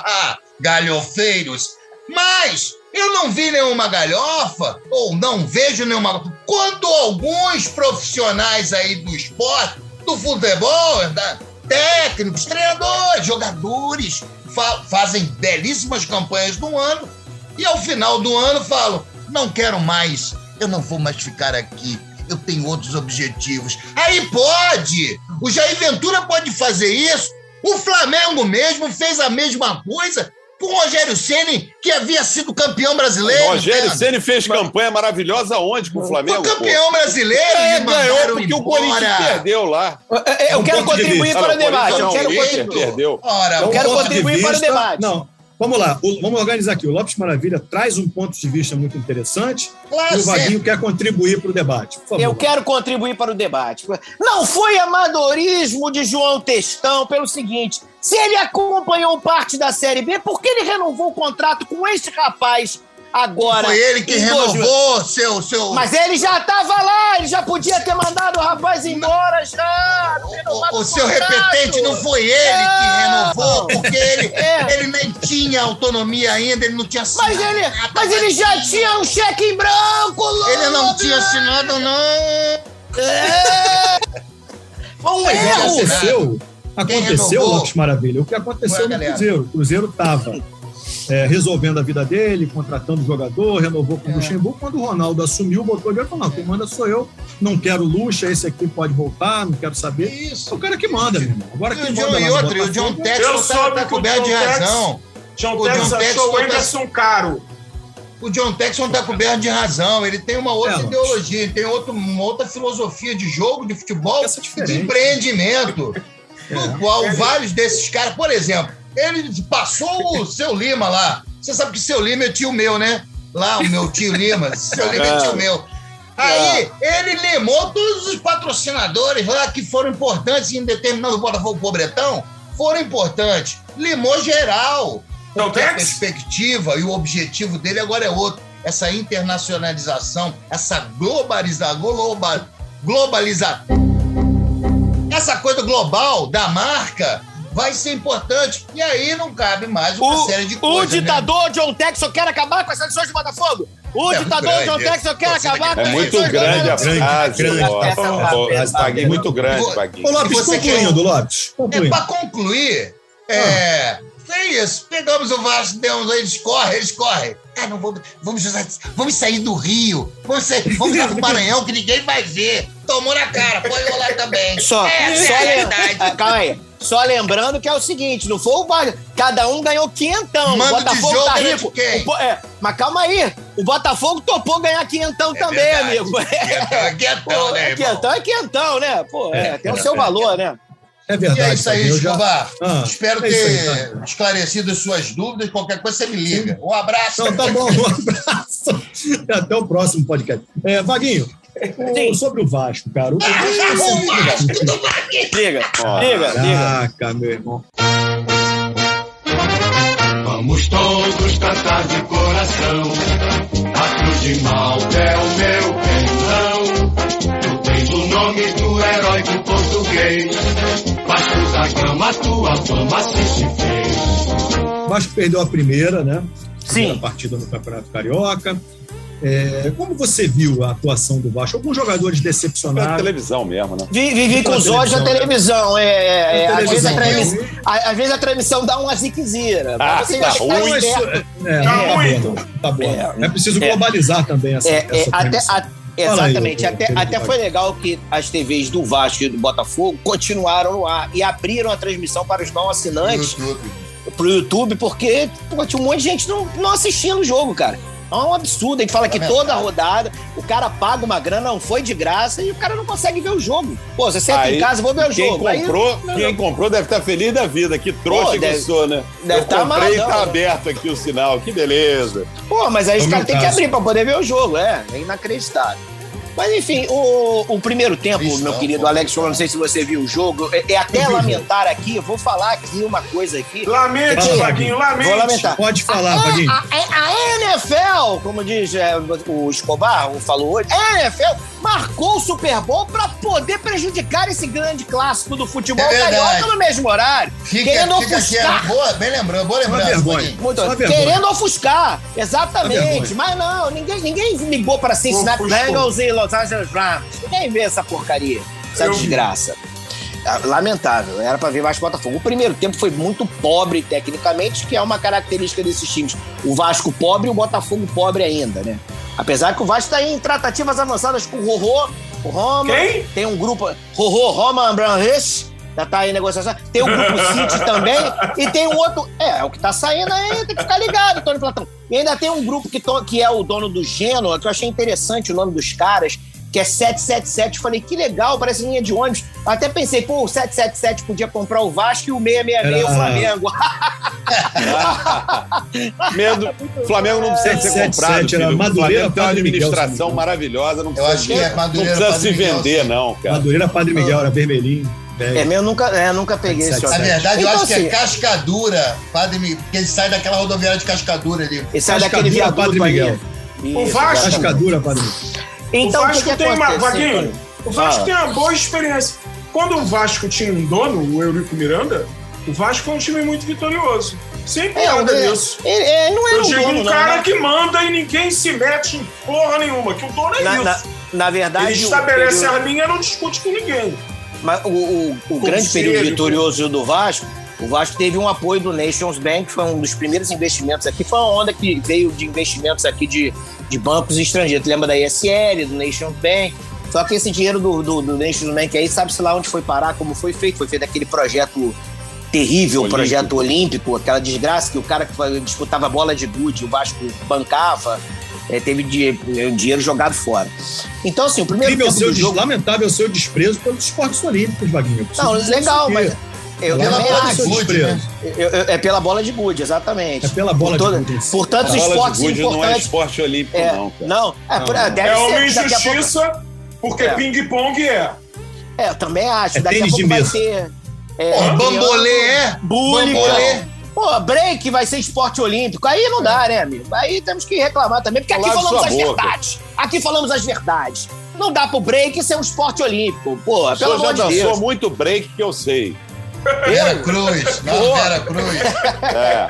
Galhofeiros. Mas eu não vi nenhuma galhofa, ou não vejo nenhuma. Quando alguns profissionais aí do esporte, do futebol, da- técnicos, treinadores, jogadores, fa- fazem belíssimas campanhas no ano e ao final do ano falam: não quero mais, eu não vou mais ficar aqui, eu tenho outros objetivos. Aí pode! O Jair Ventura pode fazer isso. O Flamengo mesmo fez a mesma coisa com o Rogério Ceni, que havia sido campeão brasileiro. Rogério cara. Ceni fez campanha maravilhosa onde com o Flamengo? Foi pô? campeão brasileiro É, e ganhou porque o embora. Corinthians perdeu lá. Eu, eu um quero contribuir para o debate. Eu quero não, contribuir. Para o debate. Não, vamos lá. Vamos organizar aqui. O Lopes Maravilha traz um ponto de vista muito interessante Claro, e o. Vaguinho quer contribuir para o debate. Por favor. Eu quero contribuir para o debate. Não foi amadorismo de João Testão pelo seguinte: se ele acompanhou parte da Série B, por que ele renovou o contrato com este rapaz agora? Foi ele que em 2000? renovou seu, seu. Mas ele já estava lá, ele já podia ter mandado o rapaz embora já. O, o seu contrato. repetente não foi ele que renovou, porque ele, É. ele nem tinha autonomia ainda, ele não tinha assinado. Mas ele, nada, mas ele já tinha um cheque em branco, Ele não tinha assinado, não. É. Foi um erro. aconteceu, aconteceu? Lopes Maravilha, o que aconteceu Ué, no galera. Cruzeiro. O Cruzeiro estava resolvendo a vida dele, contratando jogador, renovou com o É. Luxemburgo. Quando o Ronaldo assumiu, botou dinheiro e falou: não, quem manda sou eu, não quero luxa, esse aqui pode voltar, não quero saber. Isso. É o cara que manda, meu irmão. Agora E quem o manda e outro, o John Eu Texton tá, tá que coberto de John Tex- razão. John O Tex John Tex achou o tá- Anderson caro. O John Texon tá coberto de razão. Ele tem uma outra É, ideologia, ele tem outro, uma outra filosofia de jogo, de futebol, é de empreendimento. É. No qual vários desses caras, por exemplo, ele passou o seu Lima lá. Você sabe que seu Lima é tio meu, né? Lá, o meu tio Lima. Seu Lima é tio meu. Aí, ele limou todos os patrocinadores lá que foram importantes em determinado Botafogo Pobretão. Foram importantes. Limou geral. John Porque a perspectiva e o objetivo dele agora é outro. Essa internacionalização, essa globalização, globa, globalização. Essa coisa global da marca vai ser importante. E aí não cabe mais uma série de O, o coisas. né? ditador John Texon quer acabar com as seleções de Botafogo. O É ditador grande, John é. Texon quer acabar com É as muito seleções grande a grande, frase, grande. é Ó, peça, Baguinho, muito grande, Baguinho. Ô, Lopes, você concluindo, Lopes. É, para concluir, é, tem isso. Pegamos o Vasco, demos, eles correm, eles correm. Ah, não vamos, vamos, vamos sair do Rio, vamos, sair, vamos lá pro Maranhão que ninguém vai ver. Tomou na cara, pode rolar também. Só, Essa só é a realidade. Ah, Calma aí. Só lembrando que é o seguinte, não foi o Vasco. Cada um ganhou quinhentão. O Botafogo tá rico. quem? O é, mas calma aí. O Botafogo topou ganhar quinhentão também, verdade. amigo. Quentão é quentão, Pô, né, irmão? quinhentão é quinhentão, né? Pô, é, É, tem o é, seu é. valor, né? É E verdade. é isso aí, eu já- Escobar. Ah, Espero é aí, ter esclarecido as suas dúvidas. Qualquer coisa você me liga. Um abraço. Não, tá bom, um abraço. Até o próximo podcast. É, Vaguinho, Sim. sobre o Vasco, cara. O Ah, Vasco Vasco do Vaguinho. Diga, Ó, diga, diga. Caraca, meu irmão. Vamos todos cantar de coração. A cruz de Malta é o meu pensão. Tu tens o nome do herói do português. Vasco da Gama, tua fama se se fez. Vasco perdeu a primeira, né? Sim. partida no Campeonato Carioca. É, como você viu a atuação do Vasco? Alguns jogadores Pela decepcionaram. televisão mesmo, né? Vi- Vivi com os olhos da televisão, televisão. É, é, é, Pela às, vezes a transmissão, a- às vezes a transmissão dá uma ziquezira. Ah, Você tá ruim. Isso- é, Tá ruim. não. Tá bom. É. É, preciso É. globalizar também essa, É, é, essa até, a- aí, exatamente. ô, até, até foi legal que as TVs do Vasco e do Botafogo continuaram no ar e abriram a transmissão para os não assinantes YouTube. pro YouTube, porque pô, tinha um monte de gente não, não assistindo o jogo, cara. É um absurdo. A gente fala que Lamentável. toda rodada o cara paga uma grana, não foi de graça, e o cara não consegue ver o jogo. Pô, você senta Aí, em casa, vou ver o Quem jogo. Aí- comprou, quem comprou deve estar feliz da vida. Que trouxa Pô, que deve- eu sou, né? deve eu tá comprei e amarradão, tá né? aberto aqui o sinal. Que beleza. Pô, mas aí os caras têm que abrir pra poder ver o jogo, é. É inacreditável. Mas enfim, o, o primeiro tempo, meu querido. Alex, eu não sei se você viu o jogo, é, é até lamentar aqui, eu vou falar aqui uma coisa aqui. Lamente, Vaguinho, lamente. Vou lamentar. Pode falar, Vaguinho. a, a- a NFL, como diz é, o Escobar, o falou hoje, a NFL marcou o Super Bowl pra poder prejudicar esse grande clássico do futebol É carioca no mesmo horário. Fica, querendo fica aqui. ofuscar. Boa, bem lembrando, boa lembrança. Muito, Só vergonha. querendo ofuscar, exatamente. Mas não, ninguém, ninguém ligou para Cincinnati. Bengals e Los Angeles Rams. Ninguém vê essa porcaria, essa Eu desgraça. Ah, Lamentável, era para ver Vasco e Botafogo. O primeiro tempo foi muito pobre tecnicamente, que é uma característica desses times. O Vasco pobre e o Botafogo pobre ainda, né? Apesar que o Vasco está em tratativas avançadas com o Rorô, o Roma. Quem? Tem um grupo. Rorô, Roma, Branches. Já tá em negociação. Tem o grupo City também. E tem um outro. É, é o que tá saindo aí, tem que ficar ligado, Tony Platão. E ainda tem um grupo que, to- que é o dono do Genoa, que eu achei interessante o nome dos caras, que é 777. Falei, que legal, parece linha de ônibus. Até pensei, pô, o 777 podia comprar o Vasco e o 666 o Era- Flamengo. Medo. O Flamengo não precisa ser 777 comprado. Filho. O Madureira, Flamengo tem uma Miguel, administração não me maravilhosa. Não Eu precisa, acho que é não Madureira, precisa Padre se Miguel, vender, sim. não, cara. Madureira Padre Miguel, era vermelhinho. Velho. É, eu nunca, é, nunca peguei esse 777. Na verdade, eu Então, acho que é assim, Cascadura, Padre Miguel, porque ele sai daquela rodoviária de Cascadura ali. Ele sai daquele viaduto Padre. Miguel. Isso, Vasco- exatamente. Cascadura, Padre Miguel. Então, o o Vasco que, que tem uma. Vaguinho, o Vasco Ah. tem uma boa experiência. Quando o Vasco tinha um dono, o Eurico Miranda, o Vasco é um time muito vitorioso. Sem É, piada ele- nisso. Ele, ele não é Eu um digo dono, um não, cara né? que manda e ninguém se mete em porra nenhuma, que o dono é na, isso. na, na verdade, Ele o estabelece a linha e não discute com ninguém. Mas o, o, o grande período vitorioso do Vasco, o Vasco teve um apoio do Nations Bank, foi um dos primeiros investimentos aqui, foi uma onda que veio de investimentos aqui de, de bancos estrangeiros. Tu lembra da ISL, do Nations Bank? Só que esse dinheiro do, do, do Nations Bank aí, sabe-se lá onde foi parar, como foi feito. Foi feito aquele projeto terrível, Olímpico. projeto olímpico, aquela desgraça que o cara que disputava bola de gude, o Vasco bancava, eh, teve di- eh, dinheiro jogado fora. Então, assim, o primeiro tempo seu, do jogo... lamentável seu desprezo pelos esportes olímpicos, Vaguinho. Eu preciso Não, legal, mas eu, eu Pela também bola de gude, né? Eu- eu- é pela bola de gude, exatamente. É pela bola por de toda- gude em si. Por tantos A bola esportes de gude não é importantes. esporte olímpico, É, não, cara. não, é, por- Não. deve é uma ser. Daqui a pouco, injustiça, porque É. ping-pong é. é, eu também acho. É daqui a pouco de vai mesa. ter. É, triângulo, bambolê é? Bambolê. Pô, break vai ser esporte olímpico. Aí não dá, né, amigo? Aí temos que reclamar também, porque aqui falamos as boca. verdades. Aqui falamos as verdades. Não dá pro break ser um esporte olímpico. Pô, O pelo amor de Deus. muito break que eu sei. Vera Cruz. Não, Pô. Vera Cruz. É.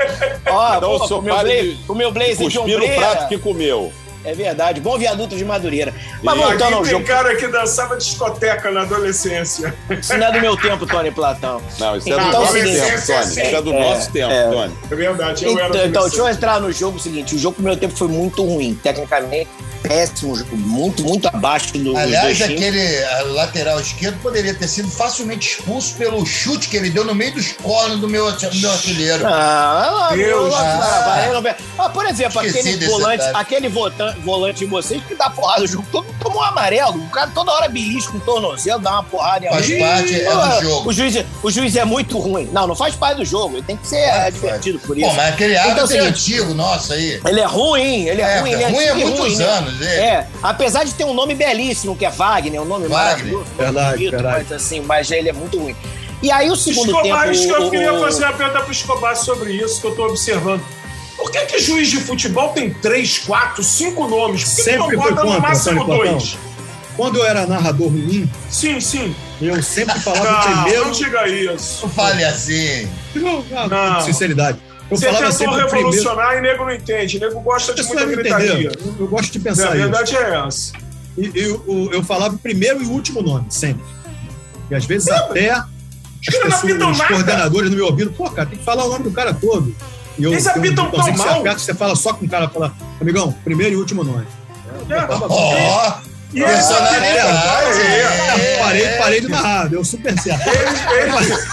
Ó, Então pô, o senhor o meu blazer, de o meu blazer de ombreira. prato que comeu. É verdade. Bom viaduto de Madureira. Mas E voltando aqui ao tem jogo. cara que dançava discoteca na adolescência. Isso não é do meu tempo, Tony Platão. Não, isso é do Então, nosso seguinte, tempo, Tony. Isso é do é, nosso tempo, é. Tony. É verdade, eu era Então, então, deixa eu entrar no jogo seguinte. O jogo, no meu tempo, foi muito ruim. Tecnicamente, péssimo. jogo, Muito, muito abaixo do, Aliás, aquele lateral esquerdo poderia ter sido facilmente expulso pelo chute que ele deu no meio dos cornos do meu, do meu artilheiro. Ah, Deus. meu, Ah. vai, não vai. Ah, por exemplo, aquele volante, aquele votan- volante de vocês que dá porrada no jogo todo tomou um amarelo. O cara toda hora belisca com o tornozelo, dá uma porrada em Faz alguém. parte, é do jogo. O juiz, é- o juiz é muito ruim. Não, não faz parte do jogo. Ele tem que ser Faz advertido por isso. Pô, mas aquele Então, árbitro é seguinte, antigo, nossa aí. Ele é ruim, ele é, É, ruim. Ele é ruim há muitos ruim, né? anos, ele. É, apesar de ter um nome belíssimo, que é Wagner, um nome Wagner. maravilhoso. Verdade, verdade. Mas assim, mas ele é muito ruim. E aí o segundo Escobar, tempo... isso que eu o- queria o- fazer uma pergunta pro Escobar sobre isso que eu tô observando. Por que que juiz de futebol tem três, quatro, cinco nomes? Por que que Sempre não foi bota no máximo Antônio Platão. dois? Quando eu era narrador ruim, Sim, sim. eu sempre falava Não, primeiro. não diga isso. Não fale assim. Não, não, Não. com sinceridade. Eu Você falava tentou sempre primeiro. revolucionar e nego não entende. Nego gosta A de muita não gritaria. Eu, eu gosto de A pensar isso. verdade é essa. E eu, eu, eu falava o primeiro e o último nome, sempre. E às vezes até as não pessoas, os coordenadores no meu ouvido, pô, cara, tem que falar o nome do cara todo. E eu, Eles um apitam tão que você mal. aperta, você fala só com o cara, fala, amigão, primeiro e último nome. É. Ó, E eles personalidade. É. Parei, parei de narrar, deu super certo. Eles, eles-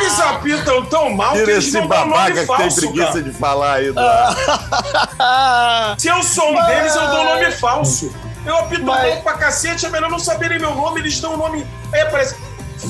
eles apitam tão mal que Tira eles esse não dão babaca nome que tem falso, preguiça cara. de falar aí. Do... Ah, Se eu sou um deles, eu dou nome falso. Eu apito Mas- mal pra cacete, é melhor não saberem meu nome, eles dão o nome. Aí aparece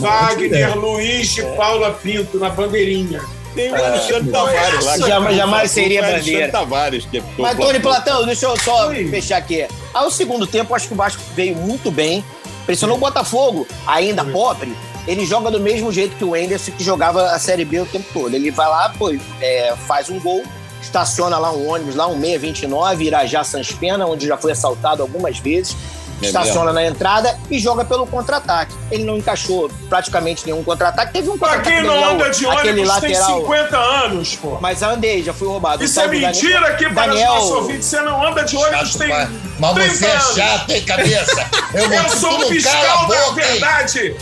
ótima ideia. Wagner Luiz de Paula Pinto na bandeirinha. Tem o Alexandre Tavares lá. Jamais- é seria bandeira. Tavares, que é Mas, Tony Platão, deixa eu só Oi. fechar aqui. Ao segundo tempo, acho que o Vasco veio muito bem. Pressionou o Botafogo, ainda pobre. Ele joga do mesmo jeito que o Enderson, que jogava a Série B o tempo todo. Ele vai lá, pô, é, faz um gol, estaciona lá um ônibus, lá um 629, Irajá Sans Pena, onde já foi assaltado algumas vezes. É estaciona na entrada e joga pelo contra-ataque. Ele não encaixou praticamente nenhum contra-ataque. Teve um Pra contra-ataque quem do não anda de aquele ônibus tem lateral. 50 anos, pô. Mas andei, já fui roubado. Isso O é mentira Daniel- aqui para os Daniel- nossos ouvintes. Você não anda de ônibus Chato, tem. pai. Mas 30 você é anos. chato, hein, cabeça? Eu, Eu sou um a fiscal da boca, hein? verdade.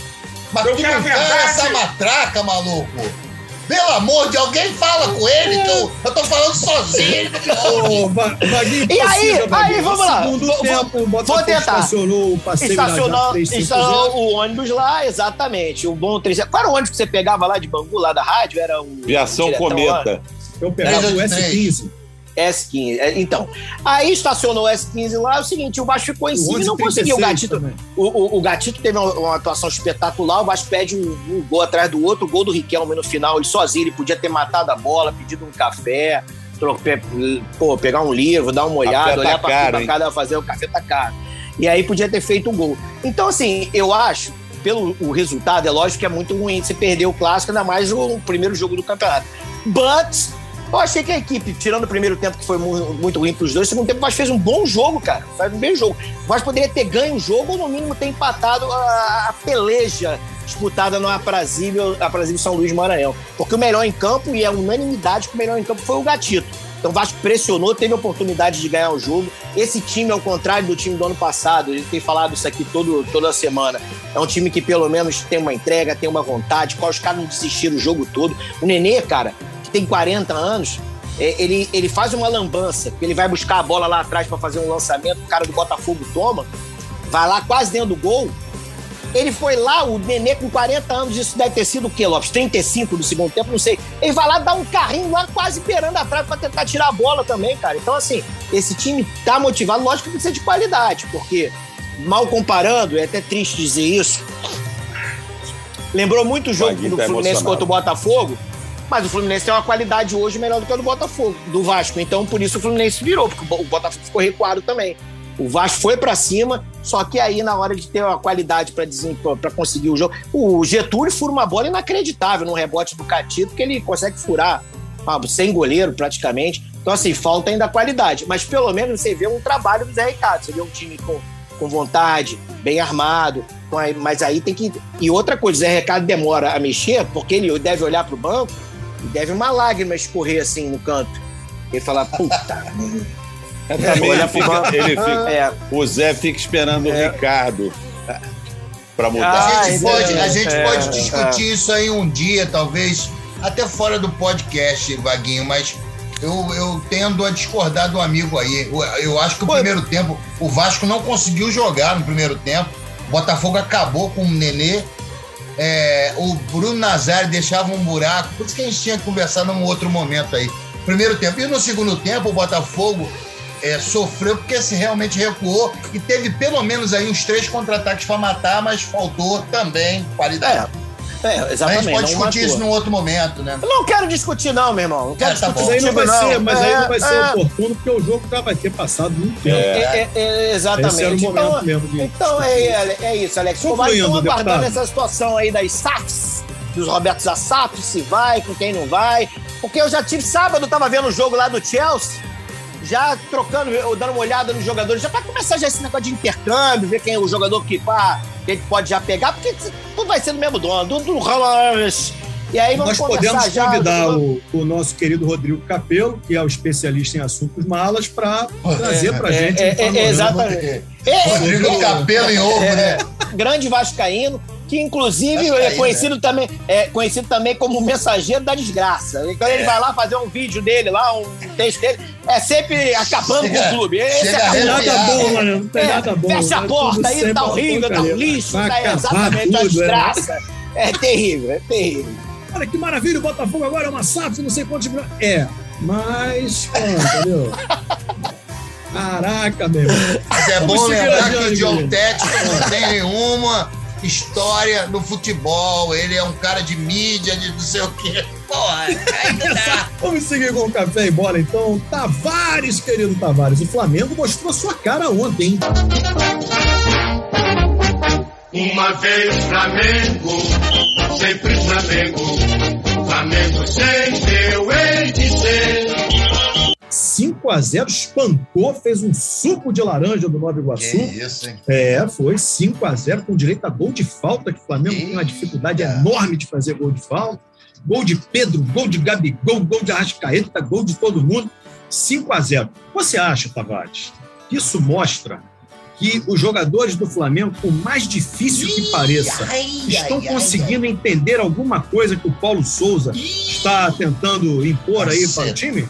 Mas Eu tu quero não cala verdade. essa matraca, maluco. Pelo amor de alguém, fala com ele, que eu, eu tô falando sozinho, Vaguinho, E aí? Aí, vamos No lá. Segundo Vou- tempo, o vou tentar. estacionou o passeio Estacionou, Irajá 350. estacionou o ônibus lá, exatamente. O bom 3. Qual era o ônibus que você pegava lá de Bangu, lá da rádio? Era o. Viação diretão lá? Cometa. Eu pegava o 383. S15. S15. É, Então, aí estacionou o S15 lá, é o seguinte, o Vasco ficou em O cima e não 1136 conseguiu. O Gatito, o, o, o Gatito teve uma, uma atuação espetacular, o Vasco pede um, um gol atrás do outro, o gol do Riquelme no final, ele sozinho, ele podia ter matado a bola, pedido um café, trope, pô, pegar um livro, dar uma olhada, tá olhar pra caro, cada fazer, o café tá caro. E aí podia ter feito um gol. Então, assim, eu acho, pelo o resultado, é lógico que é muito ruim você perder o clássico, ainda mais o primeiro jogo do campeonato. But eu achei que a equipe, tirando o primeiro tempo, que foi mu- muito ruim para os dois, o segundo tempo o Vasco fez um bom jogo, cara. Faz um bom jogo. O Vasco poderia ter ganho o jogo ou, no mínimo, ter empatado a, a peleja disputada no Aprazível, Aprazível São Luís Maranhão. Porque o melhor em campo, e é unanimidade que o melhor em campo foi o Gatito. Então o Vasco pressionou, teve a oportunidade de ganhar o jogo. Esse time, ao contrário do time do ano passado, ele tem falado isso aqui todo, toda semana. É um time que pelo menos tem uma entrega, tem uma vontade, qual os caras não desistiram o jogo todo. O Nenê, cara, tem 40 anos, é, ele, ele faz uma lambança, porque ele vai buscar a bola lá atrás para fazer um lançamento, o cara do Botafogo toma, vai lá quase dentro do gol. Ele foi lá, o Nenê com 40 anos, isso deve ter sido o quê, Lopes? 35 do segundo tempo, não sei. Ele vai lá dar um carrinho lá, quase beirando a trave pra tentar tirar a bola também, cara. Então, assim, esse time tá motivado, lógico que precisa de qualidade, porque, mal comparando, é até triste dizer isso, lembrou muito o jogo do tá Fluminense contra o Botafogo, mas o Fluminense tem uma qualidade hoje melhor do que a do Botafogo, do Vasco. Então, por isso o Fluminense virou, porque o Bo- o Botafogo ficou recuado também. O Vasco foi pra cima, só que aí na hora de ter uma qualidade pra conseguir o jogo, o Getúlio fura uma bola inacreditável no rebote do Catito, que ele consegue furar ah, sem goleiro praticamente. Então assim, falta ainda qualidade, mas pelo menos você vê um trabalho do Zé Ricardo, você vê um time com, com vontade, bem armado, aí- mas aí tem que e outra coisa, o Zé Ricardo demora a mexer, porque ele deve olhar pro banco e deve uma lágrima escorrer assim no canto. Ele fala, puta, Também Olha ele fica, ele fica- É. o Zé fica esperando o Ricardo para A mudar. gente, Ah, pode, a é, gente é, pode discutir isso aí um dia, talvez, até fora do podcast, Vaguinho, mas eu, eu tendo a discordar do amigo aí. Eu, eu acho que o Pô, primeiro tempo, o Vasco não conseguiu jogar no primeiro tempo. O Botafogo acabou com o Nenê. É, o Bruno Nazário deixava um buraco. Por isso que a gente tinha que conversar num outro momento aí. Primeiro tempo. E no segundo tempo, o Botafogo é, sofreu porque se realmente recuou e teve pelo menos aí uns três contra-ataques para matar, mas faltou também qualidade. É, é, a gente exatamente. pode não discutir matou. isso num outro momento, né? Eu não quero discutir, não, meu irmão. Não quero É, tá discutir aí não vai contigo, ser, mas aí não vai ser É, oportuno, porque o jogo já vai ter passado muito tempo. é, é, é, exatamente. Esse era o momento então, mesmo de- então é, é, é isso, Alex. Então, Concluindo, aguardando deputado. essa situação aí das SAFs, dos Robertos Assaf, se vai, com quem não vai. Porque eu já tive sábado, eu tava vendo o jogo lá do Chelsea, já trocando, dando uma olhada nos jogadores, já pra começar já esse negócio de intercâmbio, ver quem é o jogador que, pá, gente pode já pegar, porque tudo vai ser do mesmo dono, do, do Ramos. E aí vamos Nós podemos já. convidar o, o nosso querido Rodrigo Capelo, que é o especialista em assuntos malas, para trazer para é, gente é, um é, exatamente. É, Rodrigo Capelo em ovo, É, né? grande vascaíno, que inclusive Vascaíno, é conhecido também, é conhecido também como mensageiro da desgraça. Então ele vai lá fazer um vídeo dele lá, um texto dele, é sempre acabando Chega- com o clube. Esse chega é tem nada arrepiar. bom, mano. Não tem é, nada bom. fecha a É porta aí, tá uma horrível, tá um lixo, tá exatamente uma tudo, é. desgraça. É terrível, é terrível. Olha que maravilha, o Botafogo agora é uma SAF, não sei quantos milhões. É, mas, pô, entendeu? Caraca, meu. Mas é Vamos bom lembrar que o John. Texton não tem nenhuma história no futebol. Ele é um cara de mídia, de não sei o quê. Porra. Vamos seguir com o café e bola, então. Tavares, querido Tavares. O Flamengo mostrou sua cara ontem, hein? Uma vez Flamengo, sempre Flamengo. Flamengo sempre eu hei de ser. 5 a 0 espantou, fez um suco de laranja do Nova Iguaçu. Que isso, hein? É, foi 5 a 0 com direito a gol de falta, que o Flamengo tem uma dificuldade Eita. enorme de fazer gol de falta. Gol de Pedro, gol de Gabigol, gol de Arrascaeta, gol de todo mundo. 5 a 0 Você acha, Tavares, que isso mostra que os jogadores do Flamengo, por mais difícil que pareça, estão conseguindo entender alguma coisa que o Paulo Souza está tentando impor aí para o time?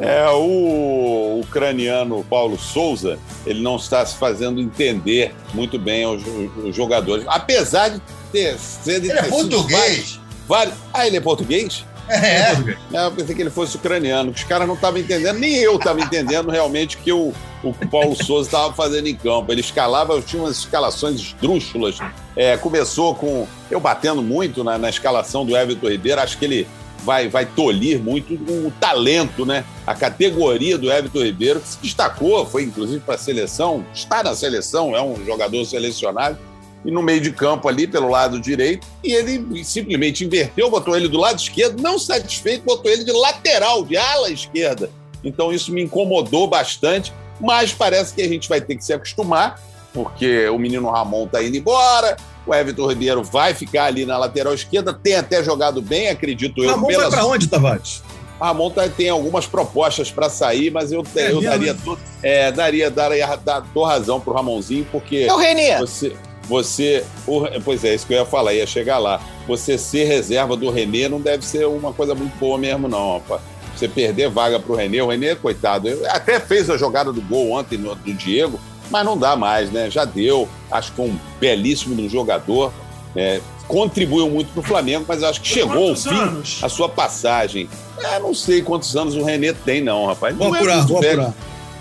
É, o ucraniano Paulo Souza, ele não está se fazendo entender muito bem aos, os jogadores. Apesar de ter sido. Ele é português. Vários, ah, ele é português? É. É, eu pensei que ele fosse ucraniano, os caras não estavam entendendo, nem eu estava entendendo realmente o que o, o Paulo Souza estava fazendo em campo. Ele escalava, eu tinha umas escalações esdrúxulas. É, começou com eu batendo muito na, na escalação do Everton Ribeiro, acho que ele vai, vai tolir muito o talento, né? A categoria do Everton Ribeiro, que se destacou, foi inclusive para a seleção, está na seleção, é um jogador selecionado e no meio de campo ali, pelo lado direito, e ele simplesmente inverteu, botou ele do lado esquerdo, não satisfeito, botou ele de lateral, de ala esquerda. Então isso me incomodou bastante, mas parece que a gente vai ter que se acostumar, porque o menino Ramon tá indo embora, o Everton Ribeiro vai ficar ali na lateral esquerda, tem até jogado bem, acredito eu. Ramon vai para onde, Tavares? Ramon tá, tem algumas propostas para sair, mas eu, É eu daria, né? to- é, daria, daria, dar- dou razão pro Ramonzinho, porque É o Renê. você, você, o- pois é, isso que eu ia falar, ia chegar lá. Você ser reserva do Renê não deve ser uma coisa muito boa mesmo, não, rapaz. Você perder vaga pro Renê, o Renê, coitado, ele até fez a jogada do gol ontem no, do Diego, mas não dá mais, né? Já deu, acho que é um belíssimo do jogador, é, contribuiu muito pro Flamengo, mas eu acho que chegou ao fim anos? a sua passagem. É, não sei quantos anos o Renê tem, não, rapaz. Vou Não é apurar, muito vou velho. apurar.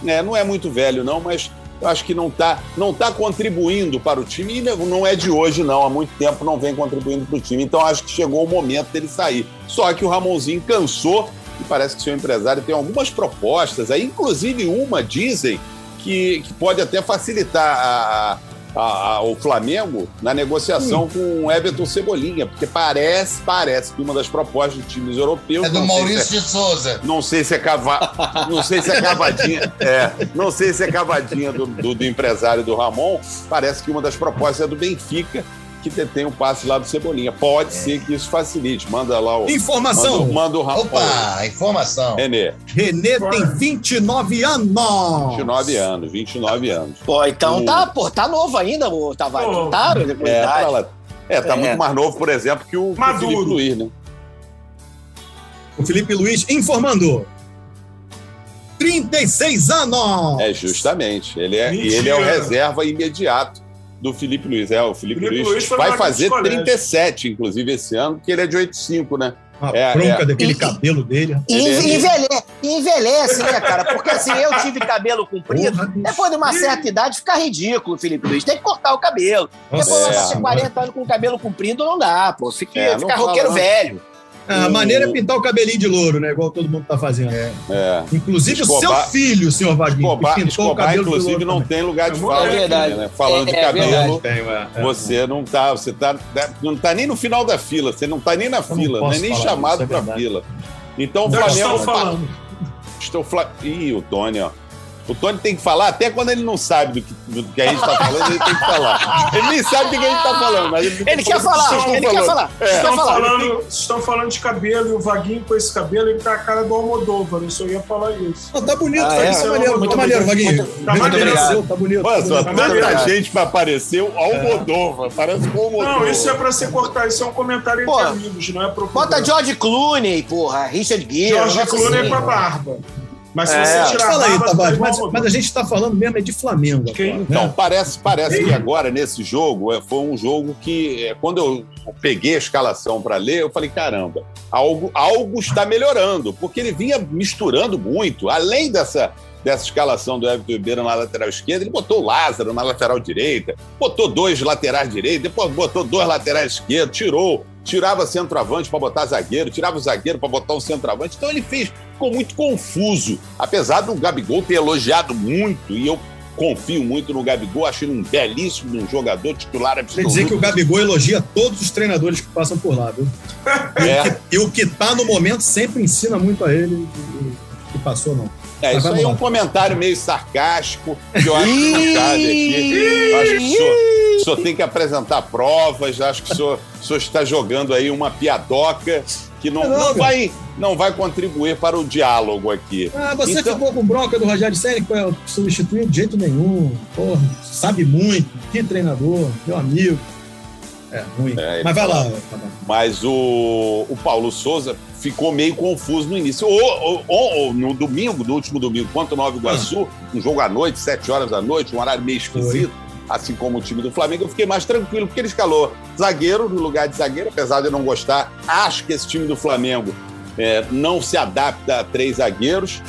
É, não é muito velho, não, mas eu acho que não está não tá contribuindo para o time. E não é de hoje, não. Há muito tempo não vem contribuindo para o time. Então acho que chegou o momento dele sair. Só que o Ramonzinho cansou e parece que seu empresário tem algumas propostas, aí, inclusive uma, dizem, que, que pode até facilitar a- a- a- o Flamengo na negociação com o Everton Cebolinha, porque parece, parece que uma das propostas de times europeus. É do se Maurício de Souza. não sei se é cava... não sei se é cavadinha, é, não sei se é cavadinha do, do- do empresário do Ramon. Parece que uma das propostas é do Benfica que detém o passe lá do Cebolinha. Pode ser que isso facilite. Manda lá o. Informação. Manda, manda o Rafael. Opa, informação. Renê, Renê tem 29 anos. 29 anos, 29 anos. Pô, então O- tá, pô, tá novo ainda, o Tavares. Não tá? É, lá. É, tá É. muito mais novo, por exemplo, que o, que o Maduro. Felipe Luiz, né? O Felipe Luiz informando. 36 anos. É, justamente. Ele é, e Mentira. ele é o reserva imediato do Felipe Luiz. É, o Felipe, Felipe Luiz, Luiz vai fazer de colégio. 37, inclusive, esse ano, porque ele é de 85, né? Uma É, bronca é. daquele E- cabelo dele. E é- enve- envelhece, envelhece, né, cara? Porque assim, eu tive cabelo comprido. Porra. Depois de uma certa idade, fica ridículo, Felipe Luiz. Tem que cortar o cabelo. Nossa Depois de você ter Senhora. 40 anos com cabelo comprido, não dá, pô. Fica, É, fica roqueiro não. velho. A maneira é pintar o cabelinho de louro, né? Igual todo mundo tá fazendo. É. Inclusive o Escobar- seu filho, senhor Vaguinho, que Escobar, pintou o Escobar, cabelo de inclusive, louro não também. tem lugar de É fala. aqui, verdade. né? Falando de É, é cabelo, é, é. você não tá, você tá, não tá nem no final da fila, você não tá nem na fila, não, é posso nem chamado isso, é pra fila. Então o Flamengo estão falando. Estou fla... Ih, o Tony, ó. O Tony tem que falar, até quando ele não sabe do que, do que a gente tá falando, ele tem que falar. Ele nem sabe do que a gente tá falando, mas ele, Ele quer falar, Estão ele quer falando. falar. É. Quer Estão falar. falando, estão falando de cabelo e o Vaguinho com esse cabelo, ele tá a cara do Almodóvar. Eu só ia falar isso. Não, tá bonito, Ah, tá, é? tá maneiro, muito maneiro, Vaguinho. Tá maneiro. Tá bonito. Olha tá só, bonito. tanta gente pra aparecer o Almodóvar. Parece com o Almodóvar. Não, isso é pra ser cortado, isso é um comentário entre Pô, amigos, não é propaganda. Bota George Clooney, porra. Richard Gere. George Clooney assim. com a barba. Mas se É. você tirar Fala a aí, Tavares, mas, mas a gente tá falando mesmo é de Flamengo. Quem? agora, Então, né? parece, parece que agora, nesse jogo, é, foi um jogo que, é, quando eu peguei a escalação para ler, eu falei, caramba, algo, algo está melhorando, porque ele vinha misturando muito, além dessa, dessa escalação do Everton Ribeiro na lateral esquerda, ele botou o Lázaro na lateral direita, botou dois laterais direitos, depois botou dois laterais esquerdos, tirou, tirava centroavante para botar zagueiro, tirava o zagueiro para botar um centroavante, então ele fez, ficou muito confuso, apesar do Gabigol ter elogiado muito, e eu confio muito no Gabigol, acho ele um belíssimo um jogador titular Quer absoluto. dizer que o Gabigol elogia todos os treinadores que passam por lá, viu? É, E o que tá no momento sempre ensina muito a ele o que passou, não. é, isso Mas aí é um comentário meio sarcástico, que eu acho que não cabe aqui. Eu acho que o senhor, o senhor tem que apresentar provas, acho que o senhor, o senhor está jogando aí uma piadoca que não, Não, não, vai, não vai contribuir para o diálogo aqui. Ah, você Então- ficou com bronca do Rogério Senna, que foi substituído de jeito nenhum. Porra, sabe muito. Que treinador, meu amigo. É, ruim. É, Mas vai lá. Tavares. Mas o, o Paulo Souza ficou meio confuso no início. Ou, ou- ou- no domingo, no último domingo, contra o Nova Iguaçu, um jogo à noite, sete horas da noite, um horário meio esquisito, assim como o time do Flamengo, eu fiquei mais tranquilo, porque ele escalou zagueiro no lugar de zagueiro, apesar de eu não gostar. Acho que esse time do Flamengo é, não se adapta a três zagueiros,